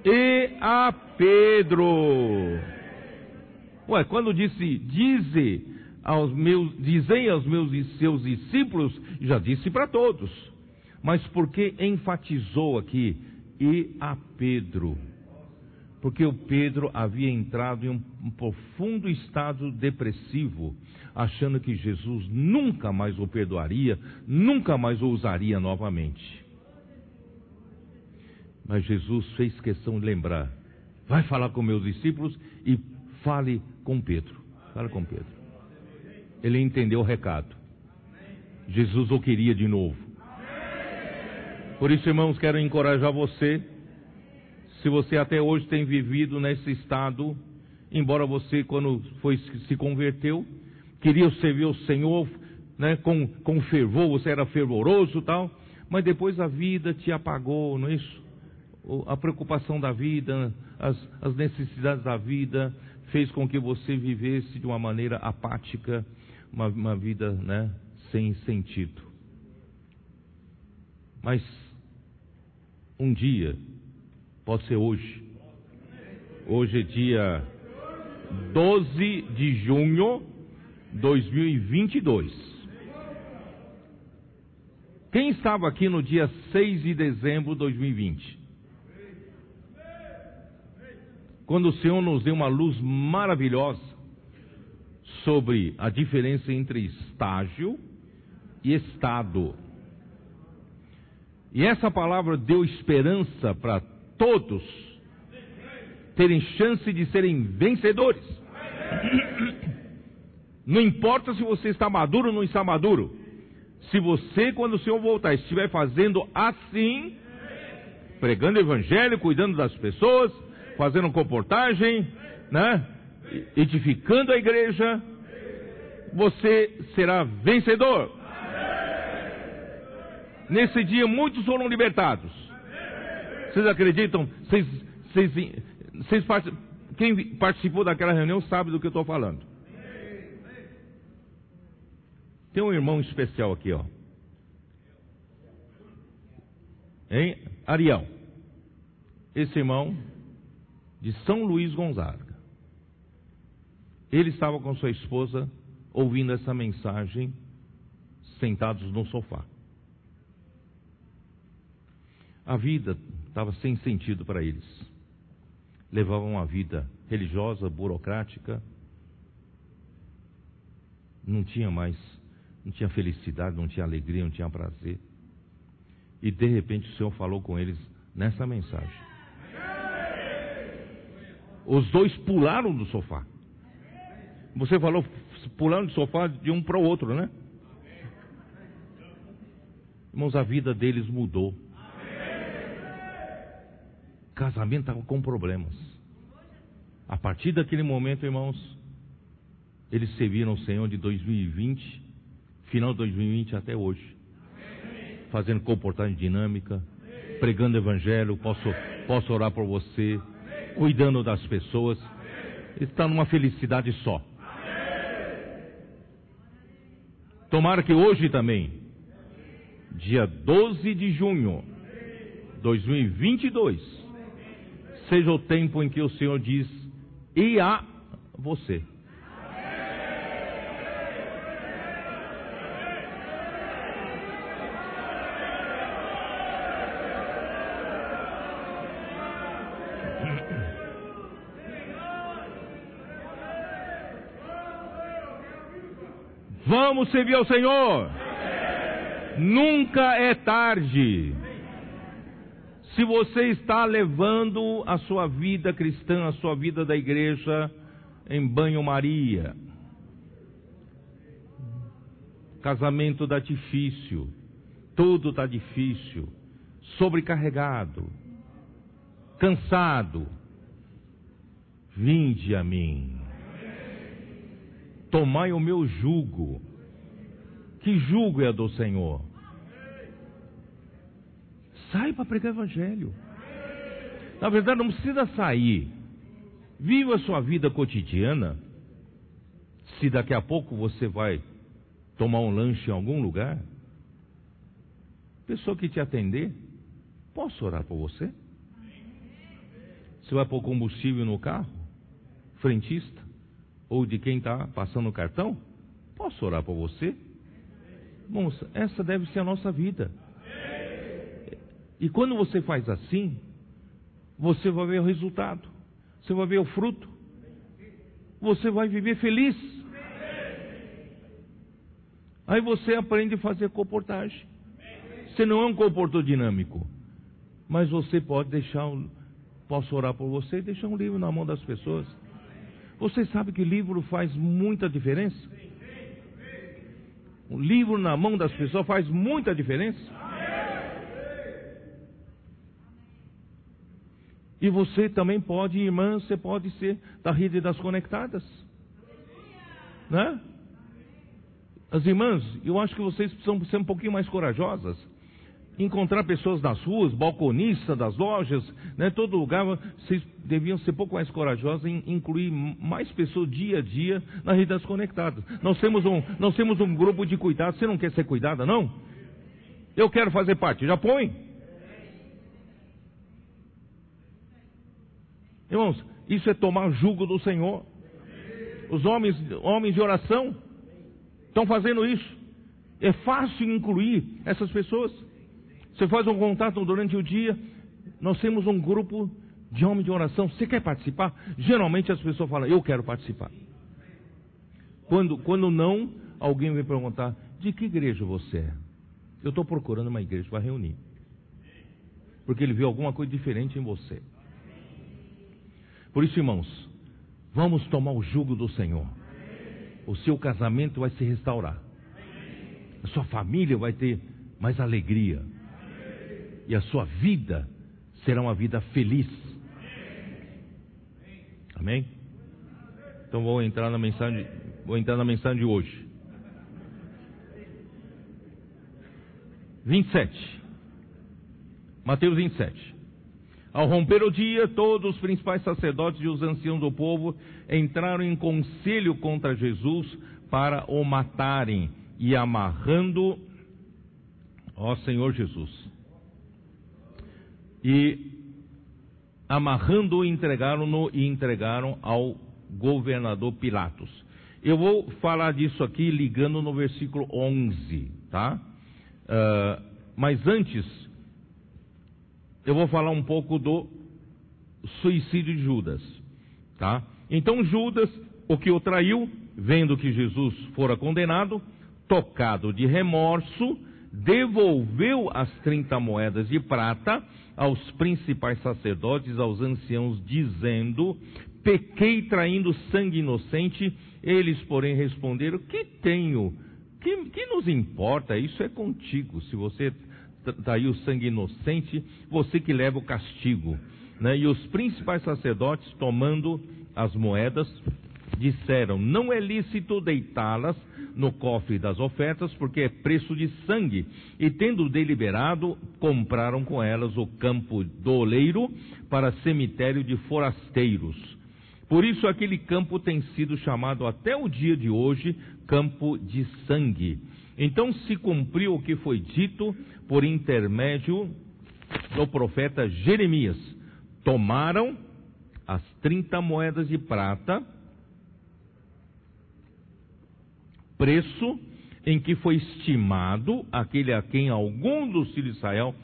e a Pedro. Ué, quando disse dize aos meus, dizei aos meus e seus discípulos, já disse para todos. Mas por que enfatizou aqui e a Pedro? Porque o Pedro havia entrado em um, profundo estado depressivo, achando que Jesus nunca mais o perdoaria, nunca mais o usaria novamente. Mas Jesus fez questão de lembrar: vai falar com meus discípulos e fale com Pedro. Fale com Pedro. Ele entendeu o recado. Jesus o queria de novo. Por isso, irmãos, quero encorajar você se você até hoje tem vivido nesse estado, embora você, quando foi, se converteu, queria servir o Senhor né, com, com fervor, você era fervoroso tal, mas depois a vida te apagou, não é isso? A preocupação da vida, as, as necessidades da vida, fez com que você vivesse de uma maneira apática, uma, uma vida né, sem sentido. Mas um dia Pode ser hoje. Hoje é dia 12 de junho de 2022. Quem estava aqui no dia 6 de dezembro de 2020? Quando o Senhor nos deu uma luz maravilhosa sobre a diferença entre estágio e estado. E essa palavra deu esperança para todos terem chance de serem vencedores. Não importa se você está maduro ou não está maduro. Se você, quando o Senhor voltar, estiver fazendo assim, pregando o evangelho, cuidando das pessoas, fazendo comportagem, né? Edificando a igreja, você será vencedor. Nesse dia muitos foram libertados. Vocês acreditam? Vocês, vocês, vocês quem participou daquela reunião sabe do que eu estou falando. Tem um irmão especial aqui, ó. Hein? Ariel. Esse irmão de São Luís Gonzaga. Ele estava com sua esposa ouvindo essa mensagem sentados no sofá. A vida estava sem sentido para eles. Levavam uma vida religiosa, burocrática, não tinha mais, não tinha felicidade, não tinha alegria, não tinha prazer. E de repente o Senhor falou com eles nessa mensagem. Os dois pularam do sofá. Você falou, pularam do sofá de um para o outro, né? Irmãos, a vida deles mudou casamento estava com problemas. A partir daquele momento, irmãos, eles serviram o Senhor de 2020, final de 2020 até hoje, fazendo comportagem dinâmica, pregando evangelho, posso, posso orar por você, cuidando das pessoas. Está numa felicidade só. Tomara que hoje também, dia 12 de junho 2022, seja o tempo em que o Senhor diz: e a você. Vamos servir ao Senhor. Nunca é tarde. Se você está levando a sua vida cristã, a sua vida da igreja em banho-maria, casamento está difícil, tudo está difícil, sobrecarregado, cansado, vinde a mim, tomai o meu jugo. Que jugo é do Senhor? Sai para pregar o evangelho. Na verdade, não precisa sair. Viva a sua vida cotidiana. Se daqui a pouco você vai tomar um lanche em algum lugar, pessoa que te atender, posso orar por você? Você vai pôr combustível no carro? Frentista? Ou de quem está passando o cartão? Posso orar por você? Moça, essa deve ser a nossa vida. E quando você faz assim, você vai ver o resultado, você vai ver o fruto, você vai viver feliz. Aí você aprende a fazer comportagem. Você não é um comportor dinâmico, mas você pode deixar, posso orar por você e deixar um livro na mão das pessoas. Você sabe que livro faz muita diferença? Um livro na mão das pessoas faz muita diferença. E você também pode, irmã, você pode ser da rede das conectadas. Né? As irmãs, eu acho que vocês precisam ser um pouquinho mais corajosas. Encontrar pessoas nas ruas, balconistas das lojas, né, todo lugar, vocês deviam ser um pouco mais corajosos em incluir mais pessoas dia a dia na rede das conectadas. Nós temos um, nós temos um grupo de cuidados. Você não quer ser cuidada, não? Eu quero fazer parte. Já põe. Irmãos, isso é tomar jugo do Senhor. Os homens, homens de oração estão fazendo isso. É fácil incluir essas pessoas. Você faz um contato durante o dia. Nós temos um grupo de homens de oração. Você quer participar? Geralmente as pessoas falam, eu quero participar. Quando, quando não, alguém vem perguntar, de que igreja você é? Eu estou procurando uma igreja para reunir. Porque ele viu alguma coisa diferente em você. Por isso, irmãos, vamos tomar o jugo do Senhor. O seu casamento vai se restaurar. A sua família vai ter mais alegria. E a sua vida será uma vida feliz. Amém? Então vou entrar na mensagem, vou entrar na mensagem de hoje. 27. Mateus 27. Ao romper o dia, todos os principais sacerdotes e os anciãos do povo entraram em conselho contra Jesus para o matarem e amarrando, ó Senhor Jesus, e amarrando-o, entregaram-no e entregaram ao governador Pilatos. Eu vou falar disso aqui ligando no versículo 11, tá? Uh, mas antes, eu vou falar um pouco do suicídio de Judas, tá? Então Judas, o que o traiu, vendo que Jesus fora condenado, tocado de remorso, devolveu as 30 moedas de prata aos principais sacerdotes, aos anciãos, dizendo: Pequei traindo sangue inocente. Eles, porém, responderam: Que tenho? Que, que nos importa? Isso é contigo. Se você daí o sangue inocente, você que leva o castigo. Né? E os principais sacerdotes, tomando as moedas, disseram: Não é lícito deitá-las no cofre das ofertas, porque é preço de sangue. E tendo deliberado, compraram com elas o campo do oleiro para cemitério de forasteiros. Por isso aquele campo tem sido chamado até o dia de hoje campo de sangue. Então se cumpriu o que foi dito por intermédio do profeta Jeremias. Tomaram as 30 moedas de prata, preço em que foi estimado aquele a quem algum dos filhos de Israel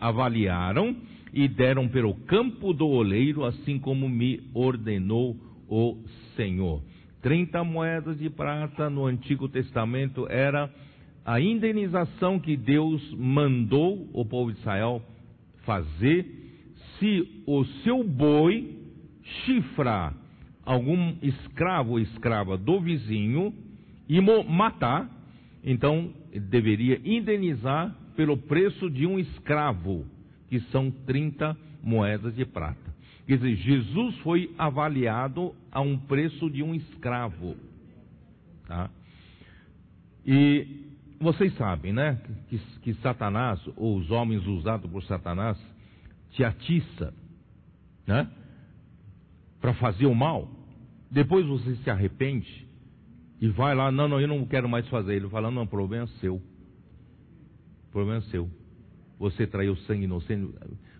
avaliaram e deram pelo campo do oleiro, assim como me ordenou o Senhor. 30 moedas de prata no Antigo Testamento era a indenização que Deus mandou o povo de Israel fazer se o seu boi chifrar algum escravo ou escrava do vizinho e matar, então deveria indenizar pelo preço de um escravo, que são 30 moedas de prata. Quer dizer, Jesus foi avaliado a um preço de um escravo. Tá? E vocês sabem, né, que, que Satanás, ou os homens usados por Satanás, te atiça, né, para fazer o mal. Depois você se arrepende e vai lá, não, não, eu não quero mais fazer. Ele fala, não, o problema é seu. O problema é seu. Você traiu sangue inocente.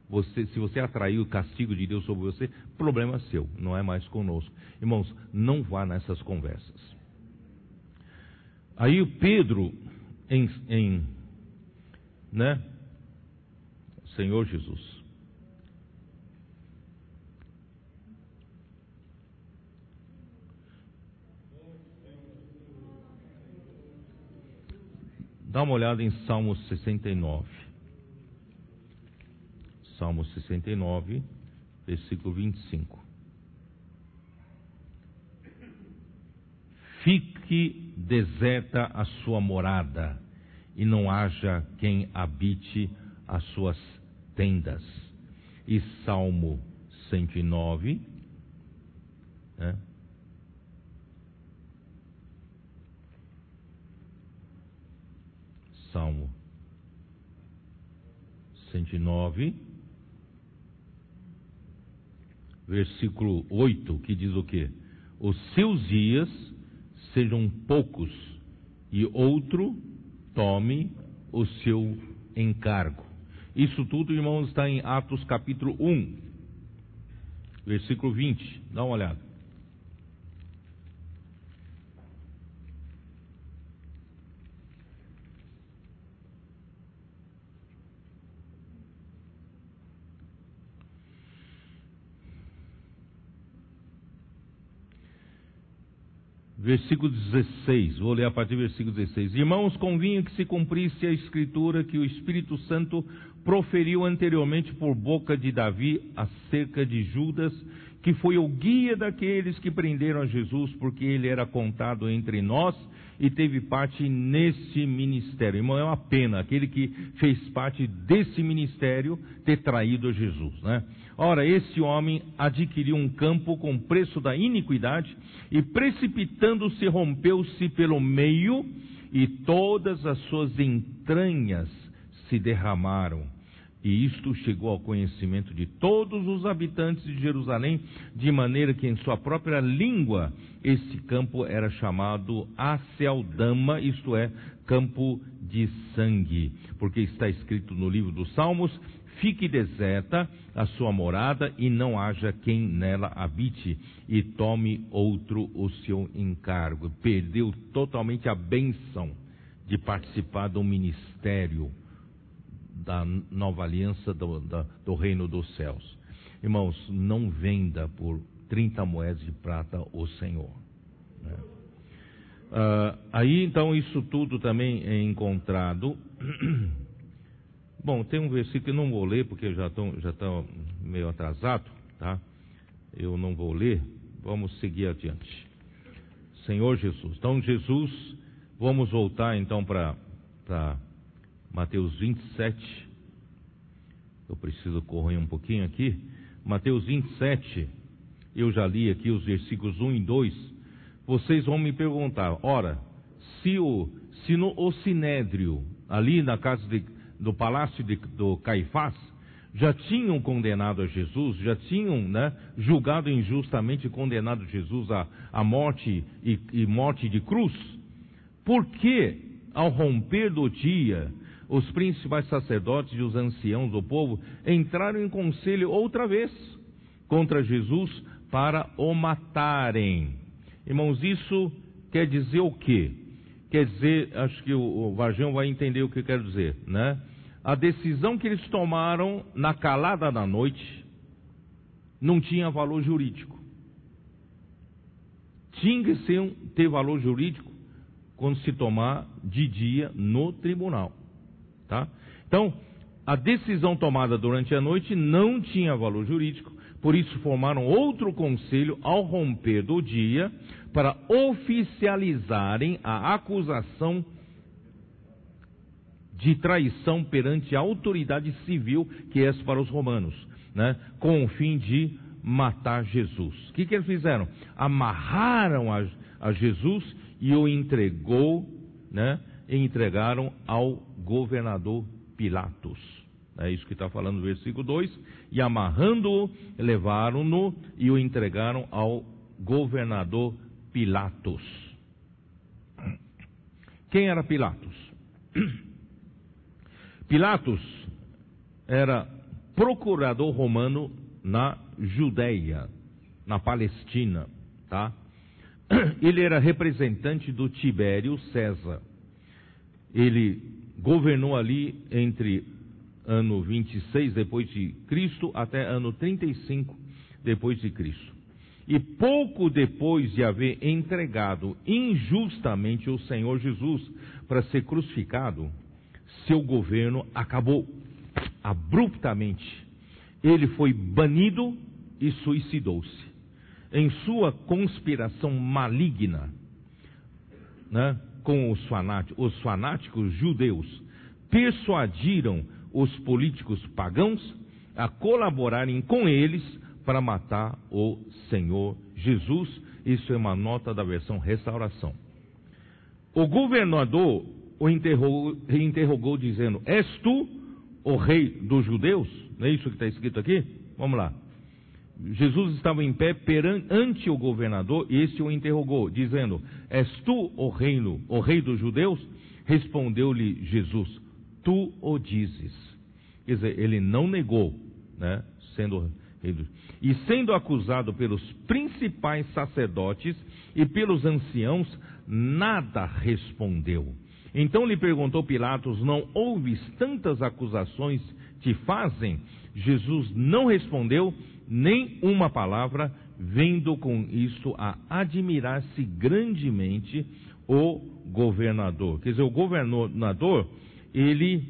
Você, se você atraiu o castigo de Deus sobre você, problema seu, não é mais conosco. Irmãos, não vá nessas conversas. Aí o Pedro, em, em né? Senhor Jesus. Dá uma olhada em Salmo 69. Salmo 69, versículo 25. Fique deserta a sua morada, e não haja quem habite as suas tendas. E Salmo 109, né? Salmo 109, versículo 8, que diz o quê? Os seus dias sejam poucos e outro tome o seu encargo. Isso tudo, irmãos, está em Atos capítulo 1, versículo 20. Dá uma olhada. Versículo 16, vou ler a partir do versículo 16. Irmãos, convinha que se cumprisse a escritura que o Espírito Santo proferiu anteriormente por boca de Davi acerca de Judas, que foi o guia daqueles que prenderam a Jesus, porque ele era contado entre nós e teve parte nesse ministério. Irmão, é uma pena aquele que fez parte desse ministério ter traído Jesus, né? Ora, esse homem adquiriu um campo com preço da iniquidade e precipitando-se rompeu-se pelo meio e todas as suas entranhas se derramaram. E isto chegou ao conhecimento de todos os habitantes de Jerusalém, de maneira que em sua própria língua esse campo era chamado Aceldama, isto é, campo de sangue, porque está escrito no livro dos Salmos: fique deserta a sua morada e não haja quem nela habite, e tome outro o seu encargo. Perdeu totalmente a benção de participar do ministério da nova aliança do, da, do reino dos céus. Irmãos, não venda por 30 moedas de prata o Senhor. Né? Uh, aí então isso tudo também é encontrado. Bom, tem um versículo que eu não vou ler porque já estou já meio atrasado, tá? Eu não vou ler. Vamos seguir adiante. Senhor Jesus. Então Jesus, vamos voltar então para Mateus 27. Eu preciso correr um pouquinho aqui. Mateus 27. Eu já li aqui os versículos 1 e 2. Vocês vão me perguntar: ora, se o, se no o sinédrio, ali na casa de, do palácio de, do Caifás, já tinham condenado a Jesus, já tinham né, julgado injustamente condenado Jesus à, à morte e, e morte de cruz, por que, ao romper do dia, os principais sacerdotes e os anciãos do povo entraram em conselho outra vez contra Jesus para o matarem. Irmãos, isso quer dizer o quê? Quer dizer, acho que o, Varjão vai entender o que eu quero dizer, né? A decisão que eles tomaram na calada da noite não tinha valor jurídico. Tinha que ser, ter valor jurídico quando se tomar de dia no tribunal. Tá? Então, a decisão tomada durante a noite não tinha valor jurídico, por isso formaram outro conselho ao romper do dia para oficializarem a acusação de traição perante a autoridade civil, que é para os romanos, né? com o fim de matar Jesus. O que, que eles fizeram? Amarraram a, a Jesus e o entregou, né? E entregaram ao governador Pilatos. É isso que está falando no versículo 2. E amarrando-o, levaram-no e o entregaram ao governador Pilatos. Quem era Pilatos? Pilatos era procurador romano na Judéia, na Palestina, tá? Ele era representante do Tibério César. Ele governou ali entre ano 26 depois de Cristo até ano 35 depois de Cristo. E pouco depois de haver entregado injustamente o Senhor Jesus para ser crucificado, seu governo acabou abruptamente. Ele foi banido e suicidou-se. Em sua conspiração maligna né, com os fanáticos, os fanáticos judeus, persuadiram os políticos pagãos a colaborarem com eles para matar o Senhor Jesus. Isso é uma nota da versão restauração. O governador o interrogou, interrogou dizendo: És tu o rei dos judeus? Não é isso que está escrito aqui? Vamos lá. Jesus estava em pé perante o governador e este o interrogou, dizendo: És tu o reino, o rei dos judeus? Respondeu-lhe Jesus: Tu o dizes. Quer dizer, ele não negou, né, sendo rei dos E sendo acusado pelos principais sacerdotes e pelos anciãos, nada respondeu. Então lhe perguntou Pilatos: Não ouves tantas acusações te fazem? Jesus não respondeu nem uma palavra, vendo com isto a admirar-se grandemente o governador. Quer dizer, o governador, ele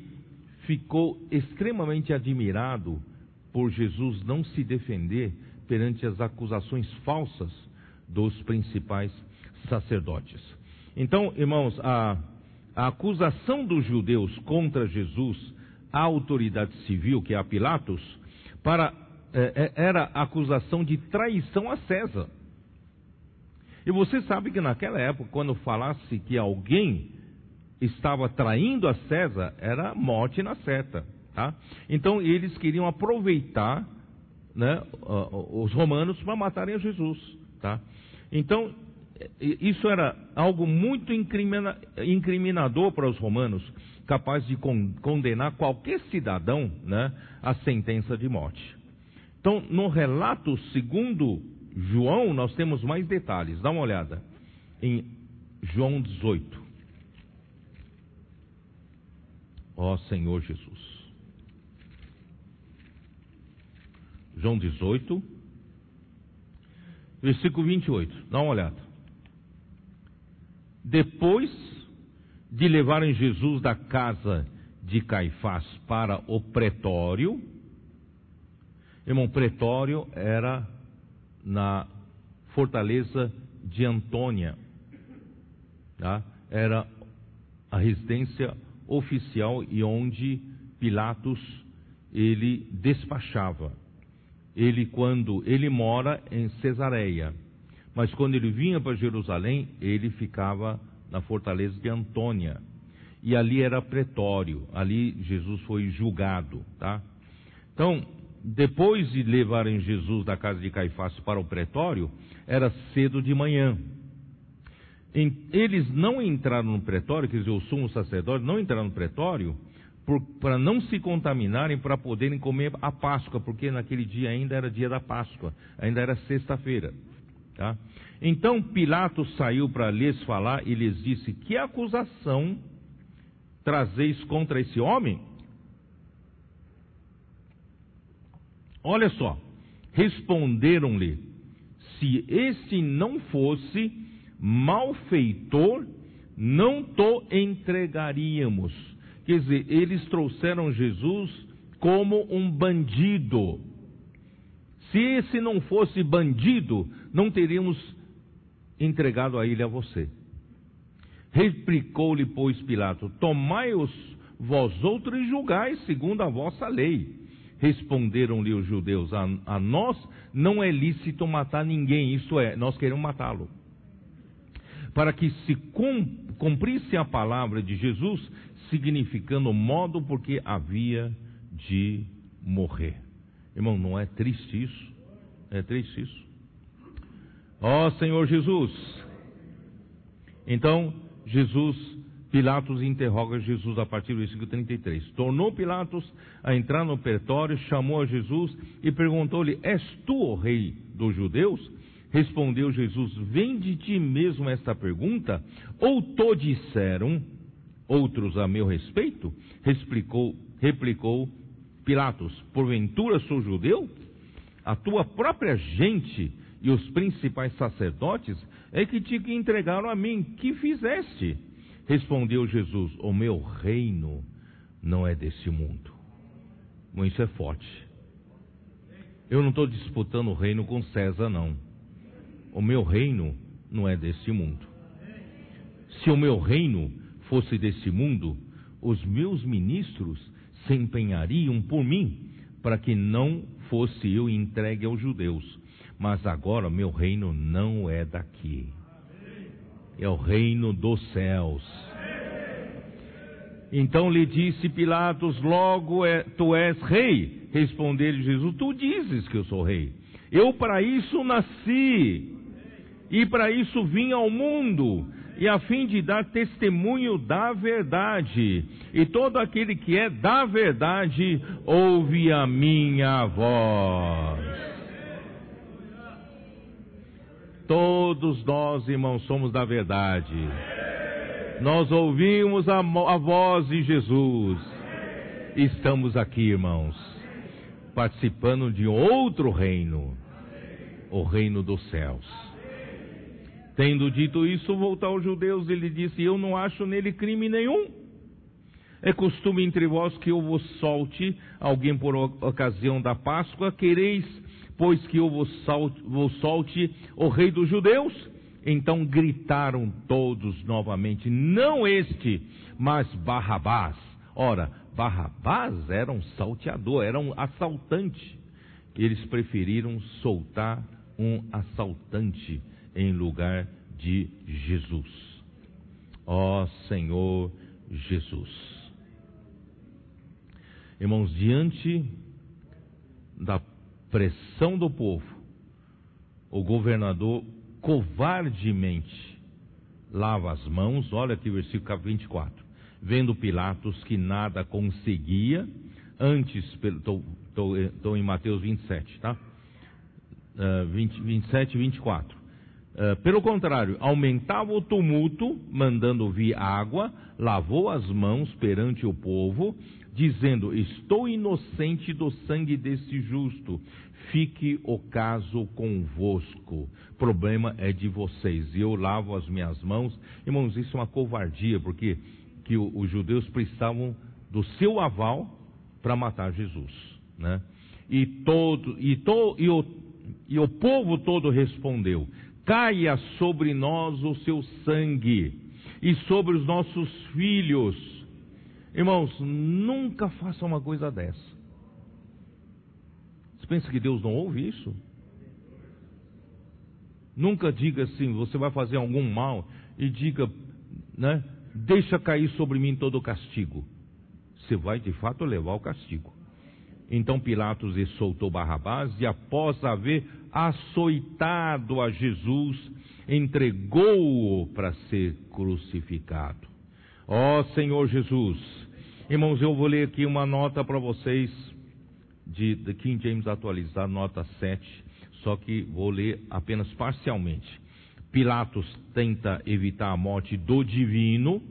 ficou extremamente admirado por Jesus não se defender perante as acusações falsas dos principais sacerdotes. Então, irmãos, a a acusação dos judeus contra Jesus à autoridade civil, que é a Pilatos, para, é, é, era acusação de traição a César. E você sabe que naquela época, quando falasse que alguém estava traindo a César, era morte na seta. Tá? Então eles queriam aproveitar né, os romanos para matarem Jesus. Tá? Então isso era algo muito incrimina, incriminador para os romanos, capaz de con, condenar qualquer cidadão né, à sentença de morte. Então, no relato segundo João, nós temos mais detalhes. Dá uma olhada em João 18. Ó Senhor Jesus. João 18, versículo 28. Dá uma olhada. Depois de levarem Jesus da casa de Caifás para o pretório, irmão, pretório era na fortaleza de Antônia, tá? era a residência oficial e onde Pilatos ele despachava. Ele quando ele mora em Cesareia, mas quando ele vinha para Jerusalém, ele ficava na fortaleza de Antônia. E ali era pretório, ali Jesus foi julgado, tá? Então, depois de levarem Jesus da casa de Caifás para o pretório, era cedo de manhã. Eles não entraram no pretório, quer dizer, o sumo sacerdote não entraram no pretório para não se contaminarem para poderem comer a Páscoa, porque naquele dia ainda era dia da Páscoa, ainda era sexta-feira. Tá? Então Pilatos saiu para lhes falar e lhes disse: Que acusação trazeis contra esse homem? Olha só, responderam-lhe: Se este não fosse malfeitor, não to entregaríamos. Quer dizer, eles trouxeram Jesus como um bandido. Se esse não fosse bandido, não teríamos entregado a ele a você. Replicou-lhe, pois, Pilato: Tomai-os vós outros e julgai segundo a vossa lei. Responderam-lhe os judeus: a, a, nós não é lícito matar ninguém, isto é, nós queremos matá-lo. Para que se cumprisse a palavra de Jesus, significando o modo porque havia de morrer. Irmão, não é triste isso? É triste isso? Ó oh, Senhor Jesus. Então, Jesus, Pilatos interroga Jesus a partir do versículo 33. Tornou Pilatos a entrar no pretório, chamou a Jesus e perguntou-lhe: És tu o rei dos judeus? Respondeu Jesus: Vem de ti mesmo esta pergunta? Ou to disseram outros a meu respeito? Replicou, replicou Pilatos: Porventura sou judeu? A tua própria gente e os principais sacerdotes é que te entregaram a mim. Que fizeste? Respondeu Jesus: O meu reino não é desse mundo. Isso é forte. Eu não estou disputando o reino com César, não. O meu reino não é desse mundo. Se o meu reino fosse desse mundo, os meus ministros se empenhariam por mim, para que não fosse eu entregue aos judeus. Mas agora meu reino não é daqui, é o reino dos céus. Então lhe disse Pilatos: Logo é, tu és rei. Respondeu-lhe Jesus: Tu dizes que eu sou rei. Eu para isso nasci e para isso vim ao mundo e a fim de dar testemunho da verdade. E todo aquele que é da verdade ouve a minha voz. Todos nós, irmãos, somos da verdade. Nós ouvimos a, a voz de Jesus. Estamos aqui, irmãos, participando de outro reino o reino dos céus. Tendo dito isso, voltou aos judeus e lhe disse: Eu não acho nele crime nenhum. É costume entre vós que eu vos solte alguém por ocasião da Páscoa. Quereis, pois, que eu vos solte, vos solte o rei dos judeus? Então gritaram todos novamente: Não este, mas Barrabás. Ora, Barrabás era um salteador, era um assaltante. Eles preferiram soltar um assaltante em lugar de Jesus. Ó Senhor Jesus. Irmãos, diante da pressão do povo, o governador covardemente lava as mãos, olha aqui o versículo 24. Vendo Pilatos que nada conseguia, antes, estou em Mateus 27, tá? Uh, 20, 27 e 24. Uh, pelo contrário, aumentava o tumulto, mandando vir água, lavou as mãos perante o povo, dizendo: Estou inocente do sangue desse justo, fique o caso convosco. Problema é de vocês. E eu lavo as minhas mãos. Irmãos, isso é uma covardia, porque que os judeus precisavam do seu aval para matar Jesus, né? E todo e, to, e, o, e o povo todo respondeu: caia sobre nós o seu sangue e sobre os nossos filhos. Irmãos, nunca faça uma coisa dessa. Você pensa que Deus não ouve isso? Nunca diga assim, você vai fazer algum mal e diga, né? Deixa cair sobre mim todo o castigo. Você vai de fato levar o castigo. Então Pilatos soltou Barrabás e, após haver açoitado a Jesus, entregou-o para ser crucificado. Ó oh, Senhor Jesus, irmãos, eu vou ler aqui uma nota para vocês de, de King James atualizado, nota 7, só que vou ler apenas parcialmente. Pilatos tenta evitar a morte do divino,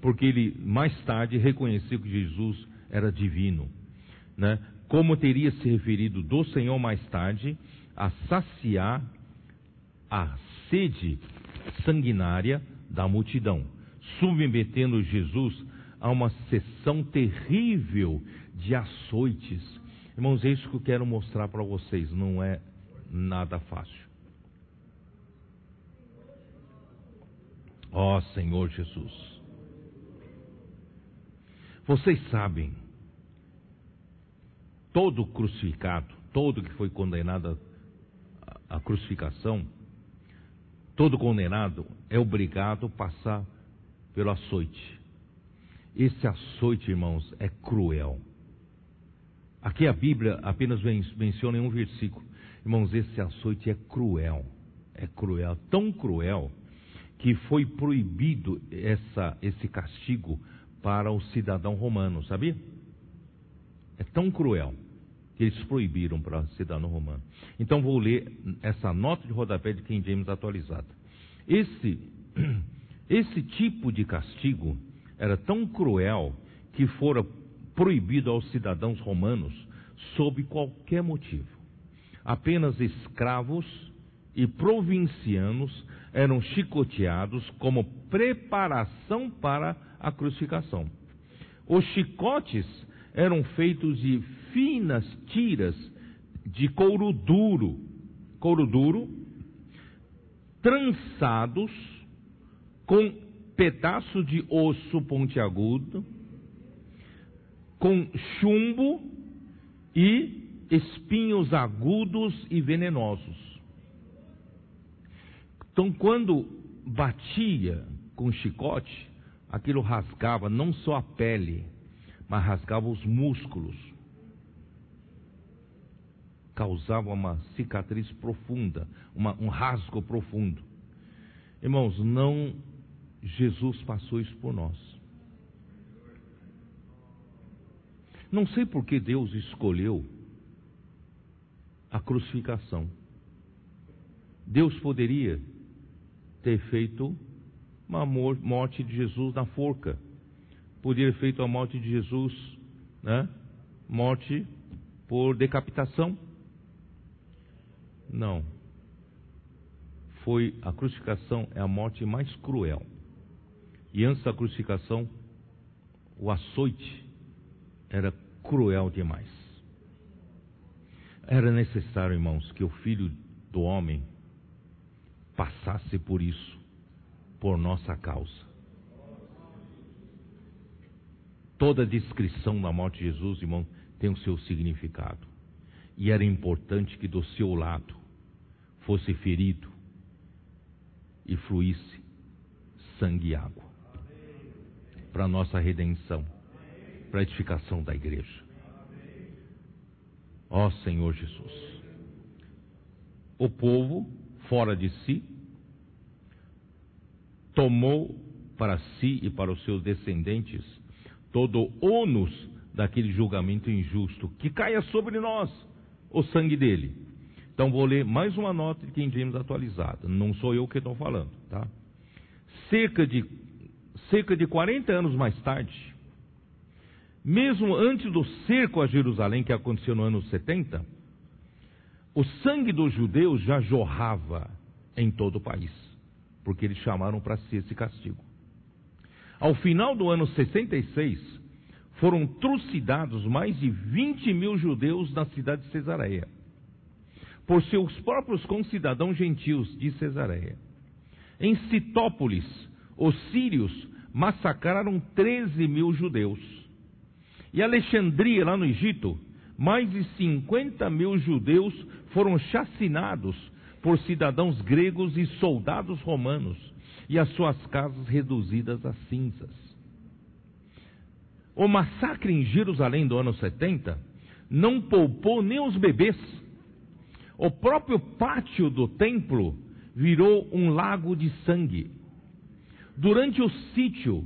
porque ele mais tarde reconheceu que Jesus era divino. Né? Como teria se referido do Senhor mais tarde, a saciar a sede sanguinária da multidão, submetendo Jesus a uma sessão terrível de açoites. Irmãos, é isso que eu quero mostrar para vocês, não é nada fácil. Ó oh, Senhor Jesus. Vocês sabem, todo crucificado, todo que foi condenado à crucificação, todo condenado é obrigado a passar pelo açoite. Esse açoite, irmãos, é cruel. Aqui a Bíblia apenas menciona em um versículo. Irmãos, esse açoite é cruel. É cruel, tão cruel que foi proibido essa, esse castigo para o cidadão romano, sabia? É tão cruel que eles proibiram para o cidadão romano. Então vou ler essa nota de rodapé de King James atualizada. Esse, esse tipo de castigo era tão cruel que fora proibido aos cidadãos romanos sob qualquer motivo. Apenas escravos e provincianos eram chicoteados como preparação para a crucificação. Os chicotes eram feitos de finas tiras de couro duro, couro duro, trançados com pedaços de osso pontiagudo, com chumbo e espinhos agudos e venenosos. Então, quando batia com chicote, aquilo rasgava não só a pele, mas rasgava os músculos. Causava uma cicatriz profunda, uma, um rasgo profundo. Irmãos, não Jesus passou isso por nós. Não sei por que Deus escolheu a crucificação. Deus poderia ter feito uma morte de Jesus na forca. Poderia ter feito a morte de Jesus, né? Morte por decapitação. Não. Foi a crucificação é a morte mais cruel. E antes da crucificação, o açoite era cruel demais. Era necessário, irmãos, que o filho do homem passasse por isso, por nossa causa. Toda descrição da morte de Jesus, irmão, tem o seu significado. E era importante que do seu lado fosse ferido e fluísse sangue e água para nossa redenção, para edificação da igreja. Ó Senhor Jesus. O povo fora de si, tomou para si e para os seus descendentes todo o ônus daquele julgamento injusto, que caia sobre nós o sangue dele. Então vou ler mais uma nota de King James atualizada, não sou eu que estou falando, tá? Cerca de, cerca de 40 anos mais tarde, mesmo antes do cerco a Jerusalém, que aconteceu no ano 70, o sangue dos judeus já jorrava em todo o país, porque eles chamaram para si esse castigo. Ao final do ano 66, foram trucidados mais de 20 mil judeus na cidade de Cesareia, por seus próprios concidadãos gentios de Cesareia. Em Citópolis, os sírios massacraram 13 mil judeus. E Alexandria, lá no Egito, mais de 50 mil judeus foram chacinados por cidadãos gregos e soldados romanos, e as suas casas reduzidas a cinzas. O massacre em Jerusalém do ano 70 não poupou nem os bebês. O próprio pátio do templo virou um lago de sangue. Durante o sítio,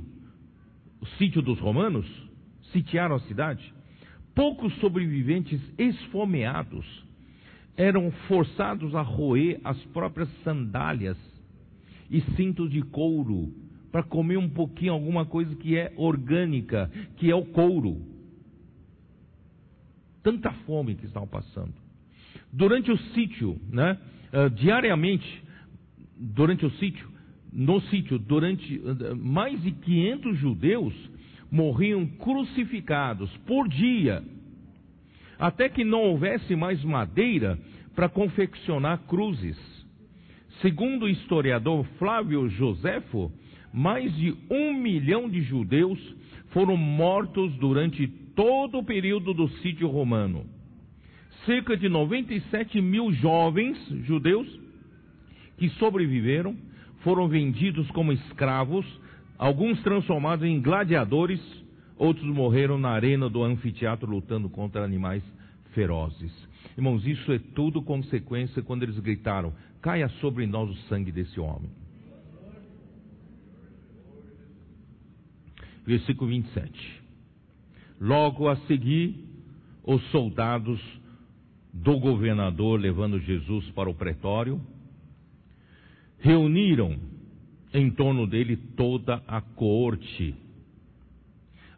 o sítio dos romanos, sitiaram a cidade, poucos sobreviventes esfomeados eram forçados a roer as próprias sandálias e cintos de couro para comer um pouquinho alguma coisa que é orgânica, que é o couro. Tanta fome que estavam passando. Durante o sítio, né, uh, diariamente, durante o sítio, no sítio, durante uh, mais de 500 judeus morriam crucificados por dia, até que não houvesse mais madeira para confeccionar cruzes. Segundo o historiador Flávio Joséfo, mais de um milhão de judeus foram mortos durante todo o período do sítio romano. Cerca de 97 mil jovens judeus que sobreviveram foram vendidos como escravos, alguns transformados em gladiadores, outros morreram na arena do anfiteatro lutando contra animais ferozes. Irmãos, isso é tudo consequência quando eles gritaram: caia sobre nós o sangue desse homem. Versículo 27. Logo a seguir, os soldados do governador, levando Jesus para o pretório, reuniram em torno dele toda a corte.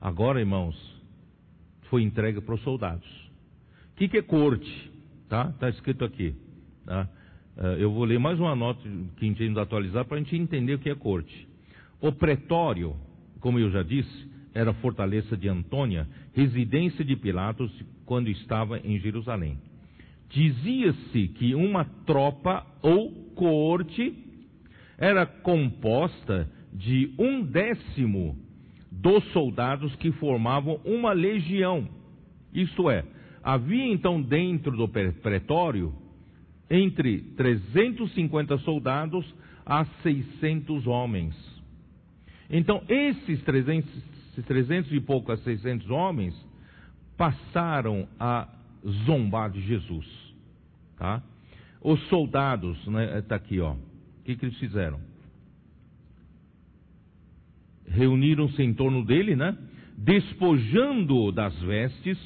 Agora, irmãos, foi entregue para os soldados. O que, que, é corte? Tá? Está escrito aqui. Tá? Eh, eu vou ler mais uma nota que entendo atualizar para a gente entender o que é corte. O pretório, como eu já disse, era fortaleza de Antônia, residência de Pilatos quando estava em Jerusalém. Dizia-se que uma tropa ou corte era composta de um décimo dos soldados que formavam uma legião. Isto é, havia então dentro do pretório entre 350 soldados a 600 homens. Então, esses 300, 300 e pouco a 600 homens passaram a zombar de Jesus. Tá? Os soldados, está né, tá aqui, ó. O que, que eles fizeram? Reuniram-se em torno dele, né? Despojando-o das vestes,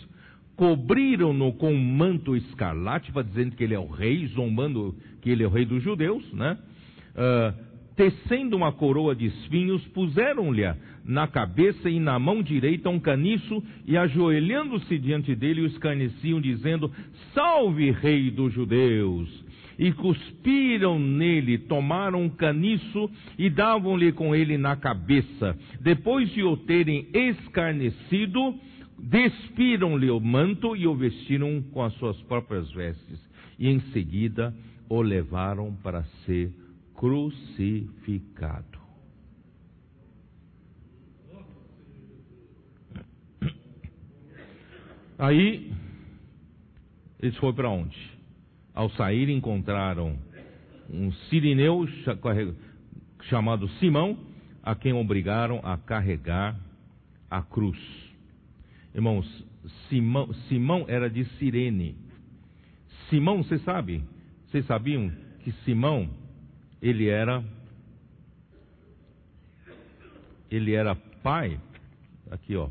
cobriram-no com um manto escarlate, para dizendo que ele é o rei, zombando que ele é o rei dos judeus, né? Uh, tecendo uma coroa de espinhos, puseram-lhe na cabeça e na mão direita um caniço, e ajoelhando-se diante dele, o escarneciam, dizendo: Salve, rei dos judeus! E cuspiram nele, tomaram um caniço e davam-lhe com ele na cabeça. Depois de o terem escarnecido, despiram-lhe o manto e o vestiram com as suas próprias vestes, e em seguida o levaram para ser crucificado. Aí, eles foram para onde? Ao sair, encontraram um sirineu chamado Simão, a quem obrigaram a carregar a cruz. Irmãos, Simão, Simão era de Cirene. Simão, você sabe? Vocês sabiam que Simão, ele era ele era pai, aqui ó,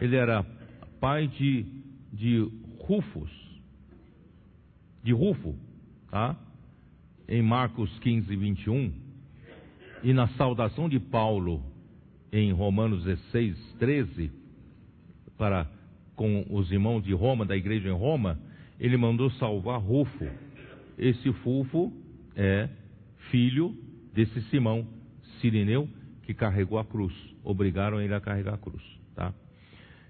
ele era pai de, de Rufus, de Rufo, tá? Em Marcos 15, 21, e na saudação de Paulo em Romanos 16, 13, para com os irmãos de Roma, da igreja em Roma, ele mandou salvar Rufo. Esse Rufo é filho desse Simão Sirineu que carregou a cruz. Obrigaram ele a carregar a cruz, tá?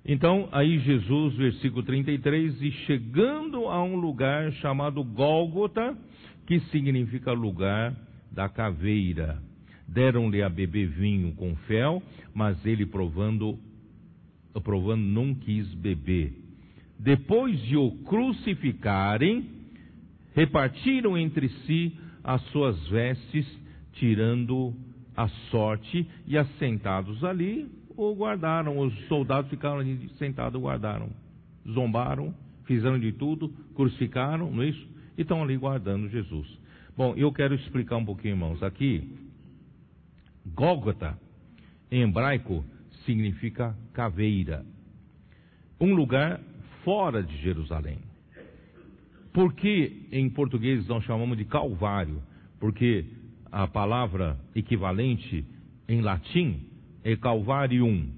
Então, aí Jesus, versículo 33, e chegando a um lugar chamado Gólgota, que significa lugar da caveira, deram-lhe a beber vinho com fel, mas ele provando provando, não quis beber. Depois de o crucificarem, repartiram entre si as suas vestes, tirando a sorte, e assentados ali, o guardaram. Os soldados ficaram ali sentados, guardaram. Zombaram, fizeram de tudo, crucificaram, não é isso? E estão ali guardando Jesus. Bom, eu quero explicar um pouquinho, irmãos. Aqui, Gólgota, em hebraico, significa caveira. Um lugar fora de Jerusalém. Por que em português nós chamamos de Calvário? Porque a palavra equivalente em latim é Calvarium.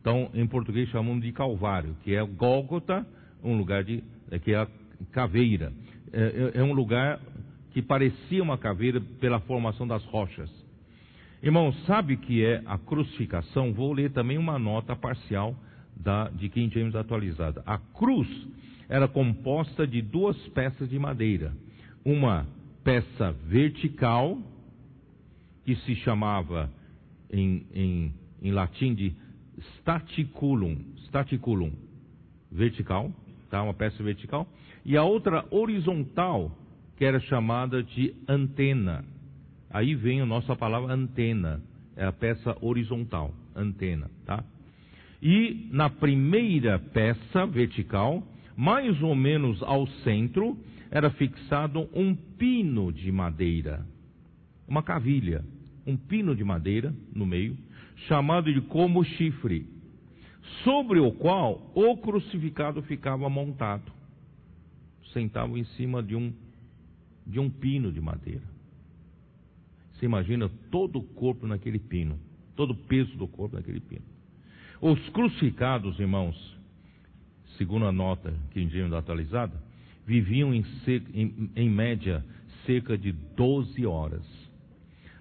Então, em português chamamos de Calvário, que é Gólgota, um lugar de, é, que é a caveira. É, é, é um lugar que parecia uma caveira pela formação das rochas. Irmão, sabe o que é a crucificação? Vou ler também uma nota parcial da, de King James atualizada. A cruz era composta de duas peças de madeira. Uma peça vertical, que se chamava em, em, em latim de staticulum, staticulum, vertical, tá? uma peça vertical, e a outra horizontal, que era chamada de antena. Aí vem a nossa palavra antena, é a peça horizontal, antena, tá? E na primeira peça vertical, mais ou menos ao centro, era fixado um pino de madeira, uma cavilha, um pino de madeira no meio, chamado de como chifre, sobre o qual o crucificado ficava montado. Sentava em cima de um, de um pino de madeira. Você imagina todo o corpo naquele pino, todo o peso do corpo naquele pino. Os crucificados, irmãos, segundo a nota que indígena atualizada, viviam em, em, em média cerca de 12 horas.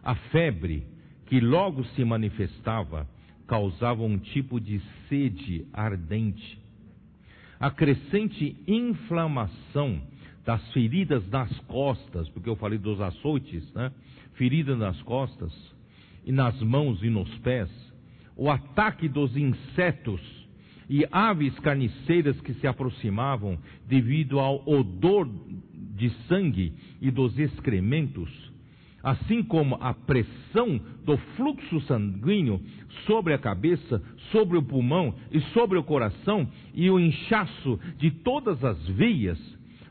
A febre que logo se manifestava causava um tipo de sede ardente. A crescente inflamação das feridas nas costas, porque eu falei dos açoites, né? Feridas nas costas e nas mãos e nos pés, o ataque dos insetos e aves carniceiras que se aproximavam devido ao odor de sangue e dos excrementos, assim como a pressão do fluxo sanguíneo sobre a cabeça, sobre o pulmão e sobre o coração e o inchaço de todas as veias,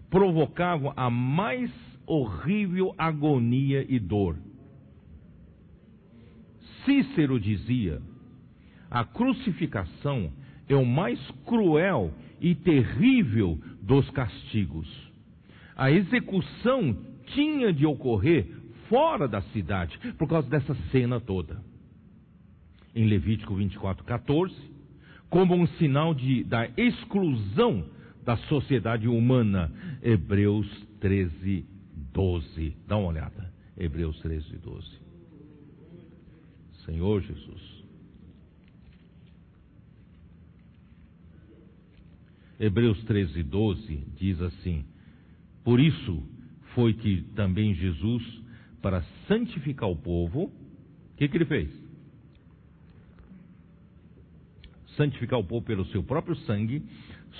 provocavam a mais horrível agonia e dor. Cícero dizia: a crucificação é o mais cruel e terrível dos castigos. A execução tinha de ocorrer fora da cidade, por causa dessa cena toda. Em Levítico 24, 14, como um sinal de, da exclusão da sociedade humana. Hebreus 13, 12. Dá uma olhada. Hebreus 13, 12. Senhor Jesus. Hebreus 13, 12 diz assim: Por isso foi que também Jesus, para santificar o povo, o que, que ele fez? Santificar o povo pelo seu próprio sangue,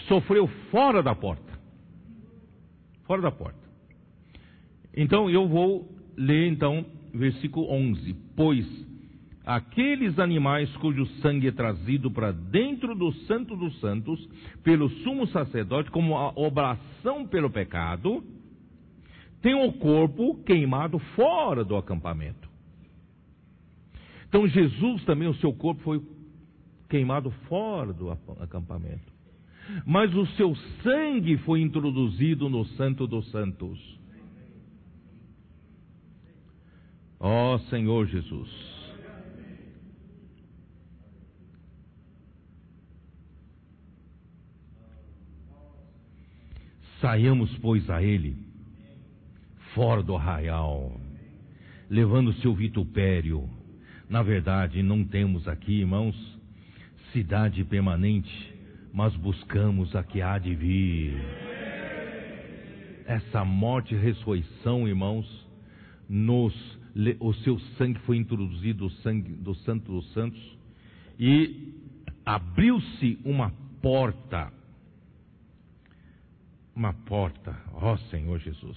sofreu fora da porta. Fora da porta. Então eu vou ler então versículo 11: Pois aqueles animais cujo sangue é trazido para dentro do Santo dos Santos pelo sumo sacerdote como a obração pelo pecado, tem o corpo queimado fora do acampamento. Então Jesus também, o seu corpo foi queimado fora do acampamento. Mas o seu sangue foi introduzido no Santo dos Santos. Ó oh, Senhor Jesus. Saiamos, pois, a ele, fora do arraial, levando seu vitupério. Na verdade, não temos aqui, irmãos, cidade permanente, mas buscamos a que há de vir. Essa morte e ressurreição, irmãos, nos, o seu sangue foi introduzido, o sangue do Santo dos Santos, e abriu-se uma porta uma porta, ó Senhor Jesus,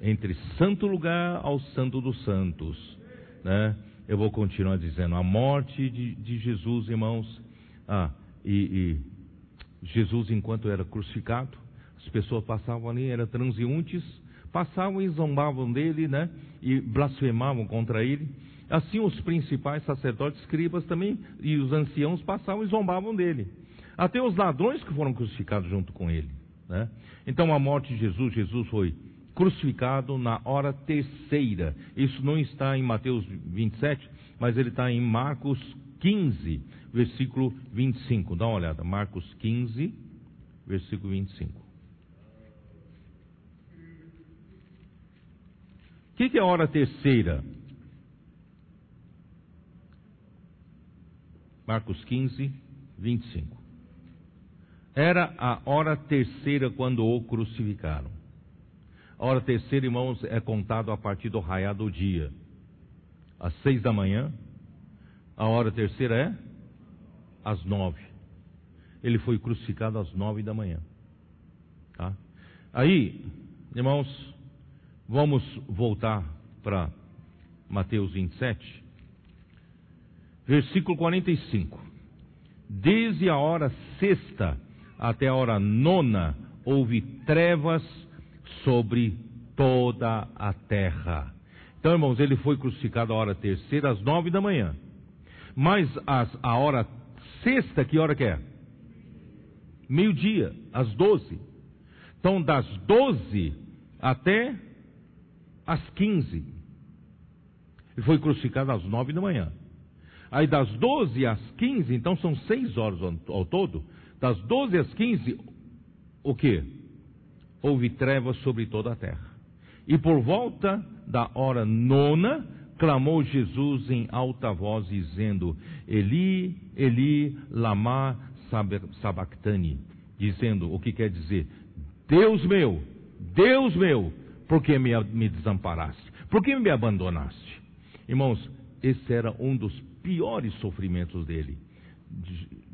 entre santo lugar ao santo dos santos, né? Eu vou continuar dizendo, a morte de, de Jesus, irmãos, ah, e, e Jesus enquanto era crucificado, as pessoas passavam ali, eram transeuntes, passavam e zombavam dele, né? E blasfemavam contra ele. Assim os principais sacerdotes, escribas também e os anciãos passavam e zombavam dele. Até os ladrões que foram crucificados junto com ele. Né? Então, a morte de Jesus, Jesus foi crucificado na hora terceira. Isso não está em Mateus 27, mas ele está em Marcos 15, versículo 25. Dá uma olhada, Marcos 15, versículo 25. O que, que é a hora terceira? Marcos 15, 25. Era a hora terceira quando o crucificaram. A hora terceira, irmãos, é contado a partir do raiar do dia. Às seis da manhã, a hora terceira é às nove. Ele foi crucificado às nove da manhã. Tá? Aí, irmãos, vamos voltar para Mateus 27, versículo 45. Desde a hora sexta até a hora nona, houve trevas sobre toda a terra. Então, irmãos, ele foi crucificado a hora terceira, às nove da manhã. Mas as, a hora sexta, que hora que é? Meio-dia, às doze. Então, das doze até às quinze. Ele foi crucificado às nove da manhã. Aí das doze às quinze, então são seis horas ao todo. Das doze às quinze, o que? Houve trevas sobre toda a terra. E por volta da hora nona, clamou Jesus em alta voz, dizendo: Eli, Eli, lama sabachthani. Dizendo o que quer dizer: Deus meu, Deus meu, por que me, me desamparaste? Por que me abandonaste? Irmãos, esse era um dos piores sofrimentos dele.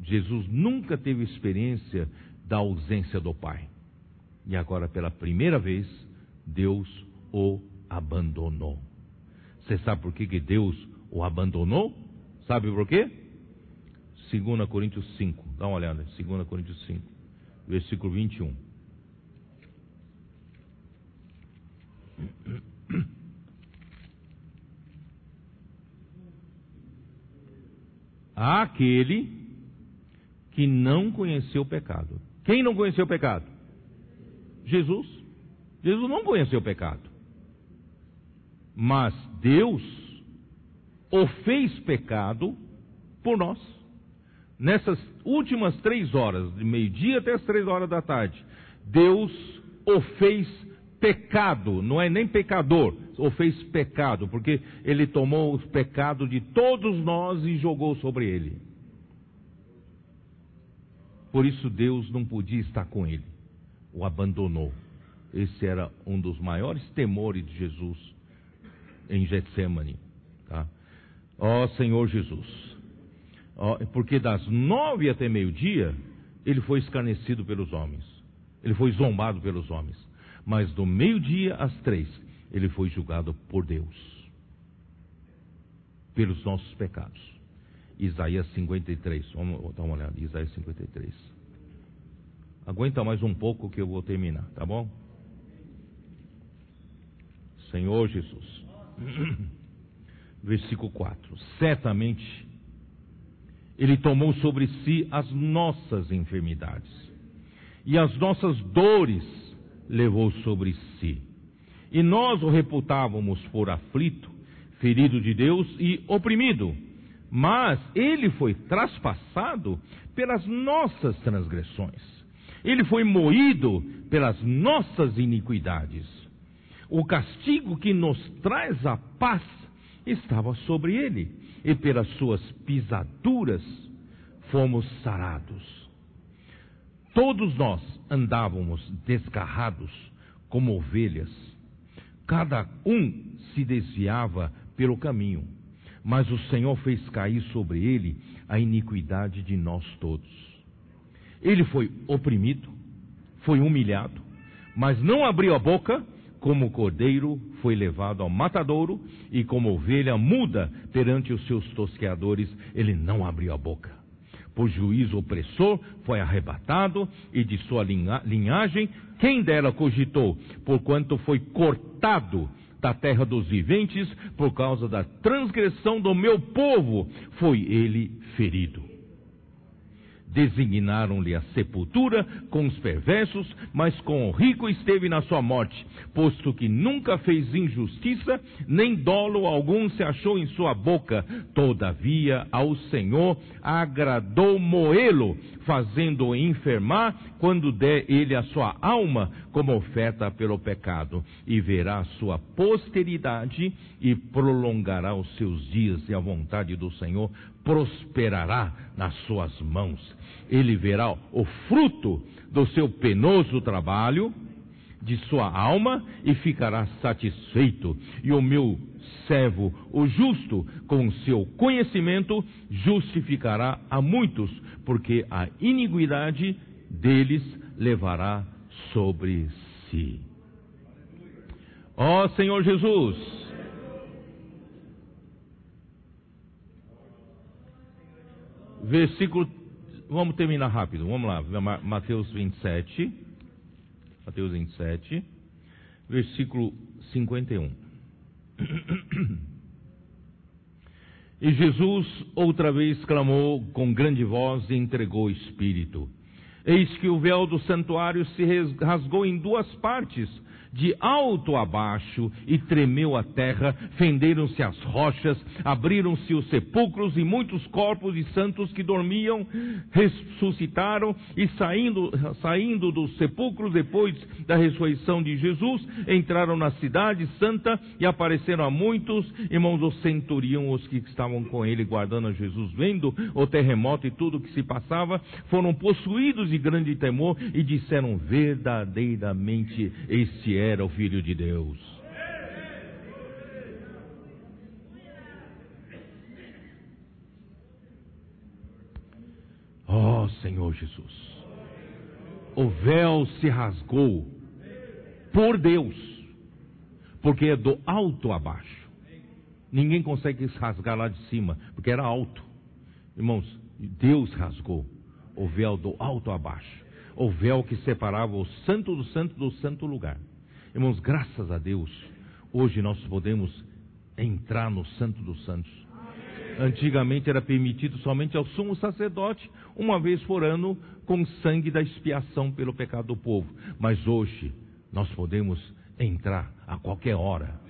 Jesus nunca teve experiência da ausência do Pai. E agora, pela primeira vez, Deus o abandonou. Você sabe por que, que Deus o abandonou? Sabe por quê? 2 Coríntios 5, dá uma olhada, 2 Coríntios 5, versículo 21. Aquele que não conheceu o pecado. Quem não conheceu o pecado? Jesus. Jesus não conheceu o pecado. Mas Deus o fez pecado por nós. Nessas últimas três horas, de meio-dia até as três horas da tarde, Deus o fez pecado, não é nem pecador, o fez pecado, porque ele tomou o pecado de todos nós e jogou sobre ele. Por isso Deus não podia estar com ele, o abandonou. Esse era um dos maiores temores de Jesus em Getsemane. Tá? Ó Senhor Jesus, porque das nove até meio-dia, ele foi escarnecido pelos homens, ele foi zombado pelos homens, mas do meio-dia às três, ele foi julgado por Deus, pelos nossos pecados. Isaías 53. Vamos dar uma olhada. Isaías 53. Aguenta mais um pouco que eu vou terminar, tá bom? Senhor Jesus. Versículo 4. Certamente Ele tomou sobre si as nossas enfermidades e as nossas dores levou sobre si. E nós o reputávamos por aflito, ferido de Deus e oprimido mas ele foi traspassado pelas nossas transgressões, ele foi moído pelas nossas iniquidades. O castigo que nos traz a paz estava sobre ele, e pelas suas pisaduras fomos sarados. Todos nós andávamos desgarrados como ovelhas, cada um se desviava pelo caminho mas o Senhor fez cair sobre ele a iniquidade de nós todos. Ele foi oprimido, foi humilhado, mas não abriu a boca, como o cordeiro foi levado ao matadouro, e como ovelha muda perante os seus tosqueadores, ele não abriu a boca. Por juízo opressor foi arrebatado, e de sua linhagem, quem dela cogitou, porquanto foi cortado da terra dos viventes, por causa da transgressão do meu povo, foi ele ferido. Designaram-lhe a sepultura com os perversos, mas com o rico esteve na sua morte, posto que nunca fez injustiça, nem dolo algum se achou em sua boca. Todavia ao Senhor agradou moê-lo, fazendo-o enfermar, quando der ele a sua alma como oferta pelo pecado, e verá sua posteridade e prolongará os seus dias, e a vontade do Senhor prosperará nas suas mãos. Ele verá o fruto do seu penoso trabalho, de sua alma, e ficará satisfeito. E o meu servo, o justo, com seu conhecimento, justificará a muitos, porque a iniquidade deles levará sobre si. Ó Senhor Jesus, versículo. Vamos terminar rápido, vamos lá. Mateus 27. Mateus 27, versículo 51. E Jesus outra vez clamou com grande voz e entregou o Espírito. Eis que o véu do santuário se rasgou em duas partes de alto a baixo, e tremeu a terra, fenderam-se as rochas, abriram-se os sepulcros, e muitos corpos de santos que dormiam ressuscitaram, e saindo, saindo dos sepulcros depois da ressurreição de Jesus, entraram na cidade santa e apareceram a muitos, irmãos do centurião, os que estavam com ele guardando a Jesus, vendo o terremoto e tudo o que se passava, foram possuídos de grande temor e disseram verdadeiramente: Este era o Filho de Deus. Ó oh, Senhor Jesus, o véu se rasgou por Deus, porque é do alto a baixo. Ninguém consegue rasgar lá de cima, porque era alto. Irmãos, Deus rasgou o véu do alto a baixo, o véu que separava o santo do santo do santo lugar. Irmãos, graças a Deus, hoje nós podemos entrar no Santo dos Santos. Antigamente era permitido somente ao sumo sacerdote, uma vez por ano, com sangue da expiação pelo pecado do povo. Mas hoje nós podemos entrar a qualquer hora,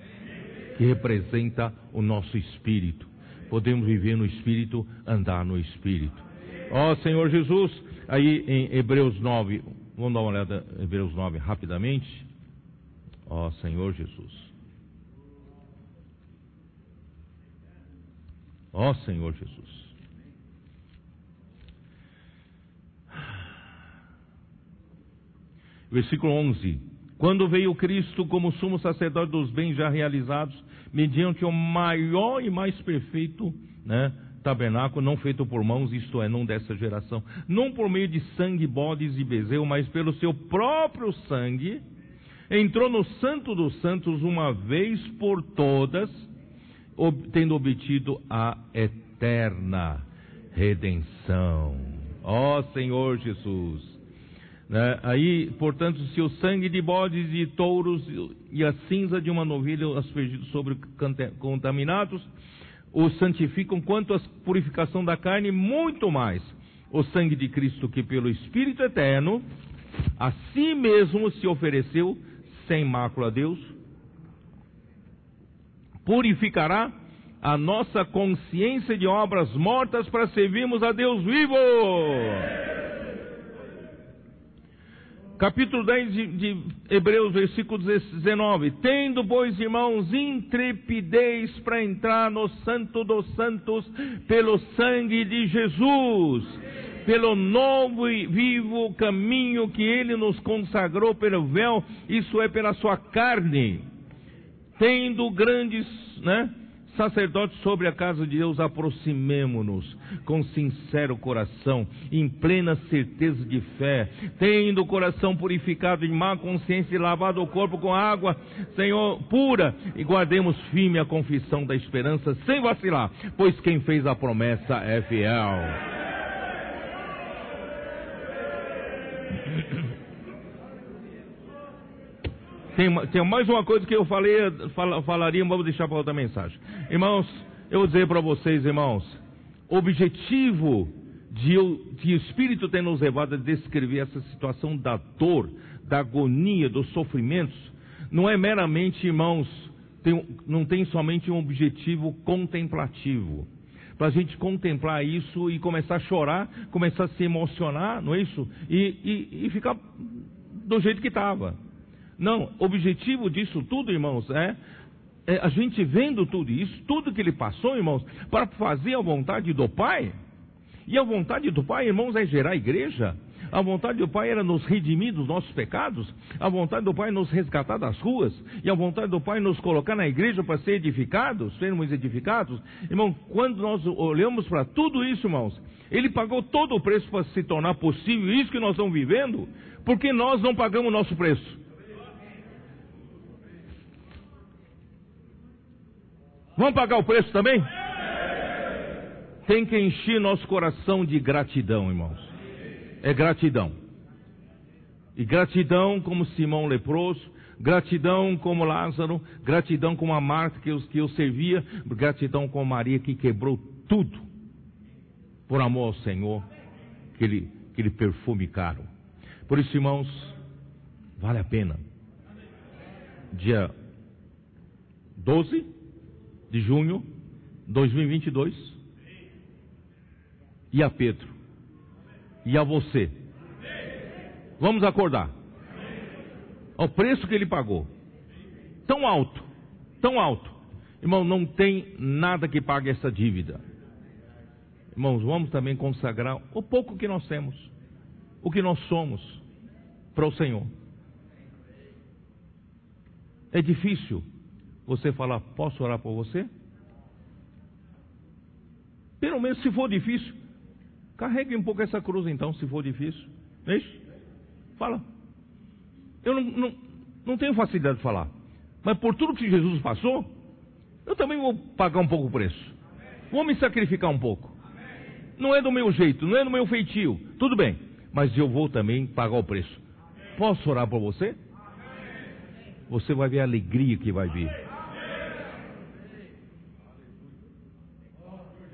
que representa o nosso espírito. Podemos viver no espírito, andar no espírito. Ó oh, Senhor Jesus, aí em Hebreus 9, vamos dar uma olhada em Hebreus 9 rapidamente. Ó Senhor Jesus. Ó Senhor Jesus. Versículo 11. Quando veio Cristo como sumo sacerdote dos bens já realizados, mediante o maior e mais perfeito né, tabernáculo, não feito por mãos, isto é, não dessa geração, não por meio de sangue, bodes e bezerro, mas pelo seu próprio sangue, entrou no Santo dos Santos uma vez por todas, tendo obtido a eterna redenção. Ó oh, Senhor Jesus. Né? Aí, portanto, se o sangue de bodes e touros e a cinza de uma novilha aspergidos sobre contaminados os santificam, quanto à purificação da carne, muito mais o sangue de Cristo, que pelo Espírito eterno, a si mesmo se ofereceu sem mácula a Deus, purificará a nossa consciência de obras mortas para servirmos a Deus vivo. Capítulo 10 de, de Hebreus, versículo 19: Tendo, pois, irmãos, intrepidez para entrar no Santo dos Santos pelo sangue de Jesus pelo novo e vivo caminho que ele nos consagrou pelo véu, isso é pela sua carne. Tendo grandes, né, sacerdotes sobre a casa de Deus, aproximemo-nos com sincero coração, em plena certeza de fé, tendo o coração purificado de má consciência e lavado o corpo com água, Senhor, pura, e guardemos firme a confissão da esperança, sem vacilar, pois quem fez a promessa é fiel. Tem, tem, mais uma coisa que eu falei, fal, falaria, vamos deixar para outra mensagem. Irmãos, eu vou dizer para vocês, irmãos, o objetivo de, de o Espírito tem nos levado a descrever essa situação da dor, da agonia, dos sofrimentos, não é meramente, irmãos, tem, não tem somente um objetivo contemplativo. Para a gente contemplar isso e começar a chorar, começar a se emocionar, não é isso? E, e, e ficar do jeito que estava. Não, o objetivo disso tudo, irmãos, é, é a gente vendo tudo isso, tudo que ele passou, irmãos, para fazer a vontade do Pai. E a vontade do Pai, irmãos, é gerar a igreja. A vontade do Pai era nos redimir dos nossos pecados. A vontade do Pai é nos resgatar das ruas. E a vontade do Pai é nos colocar na igreja para ser edificados, sermos edificados. Irmão, quando nós olhamos para tudo isso, irmãos, Ele pagou todo o preço para se tornar possível isso que nós estamos vivendo, porque nós não pagamos o nosso preço. Vamos pagar o preço também? Tem que encher nosso coração de gratidão, irmãos é gratidão. E gratidão como Simão leproso, gratidão como Lázaro, gratidão como a Marta que eu, que eu servia, gratidão com Maria que quebrou tudo por amor ao Senhor, aquele, aquele perfume caro. Por isso, irmãos, vale a pena. Dia 12 de junho de 2022, e a Pedro e a você. Vamos acordar. O preço que ele pagou. Tão alto, tão alto. Irmão, não tem nada que pague essa dívida. Irmãos, vamos também consagrar o pouco que nós temos, o que nós somos, para o Senhor. É difícil você falar, posso orar por você? Pelo menos se for difícil, Carregue um pouco essa cruz então, se for difícil. É isso? Fala. Eu não, não, não tenho facilidade de falar. Mas por tudo que Jesus passou, eu também vou pagar um pouco o preço. Vou me sacrificar um pouco. Não é do meu jeito, não é do meu feitio. Tudo bem. Mas eu vou também pagar o preço. Posso orar por você? Você vai ver a alegria que vai vir.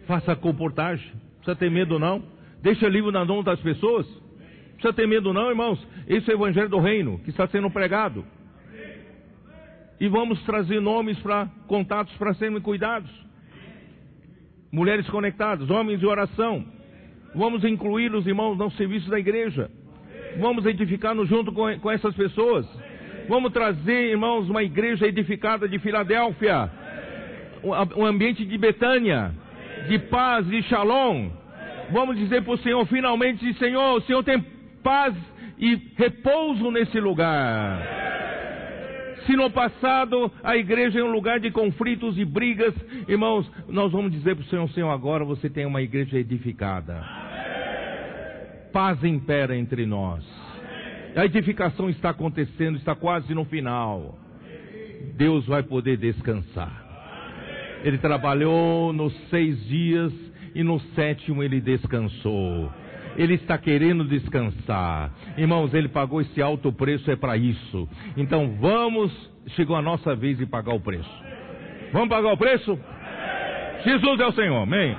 Faça comportagem. Não precisa ter medo não. Deixa livre na mão das pessoas. Não precisa ter medo, não, irmãos. Esse é o Evangelho do Reino que está sendo pregado. E vamos trazer nomes para contatos para serem cuidados. Mulheres conectadas, homens de oração. Vamos incluir os irmãos no serviço da igreja. Vamos edificar-nos junto com, com essas pessoas. Vamos trazer, irmãos, uma igreja edificada de Filadélfia. Um ambiente de Betânia, de paz e shalom vamos dizer para o Senhor, finalmente, Senhor, o Senhor tem paz e repouso nesse lugar. Se no passado a igreja é um lugar de conflitos e brigas, irmãos, nós vamos dizer para o Senhor, Senhor, agora você tem uma igreja edificada. Paz impera entre nós. A edificação está acontecendo, está quase no final. Deus vai poder descansar. Ele trabalhou nos seis dias e no sétimo ele descansou. Ele está querendo descansar. Irmãos, ele pagou esse alto preço, é para isso. Então vamos, chegou a nossa vez de pagar o preço. Vamos pagar o preço? Jesus é o Senhor, amém.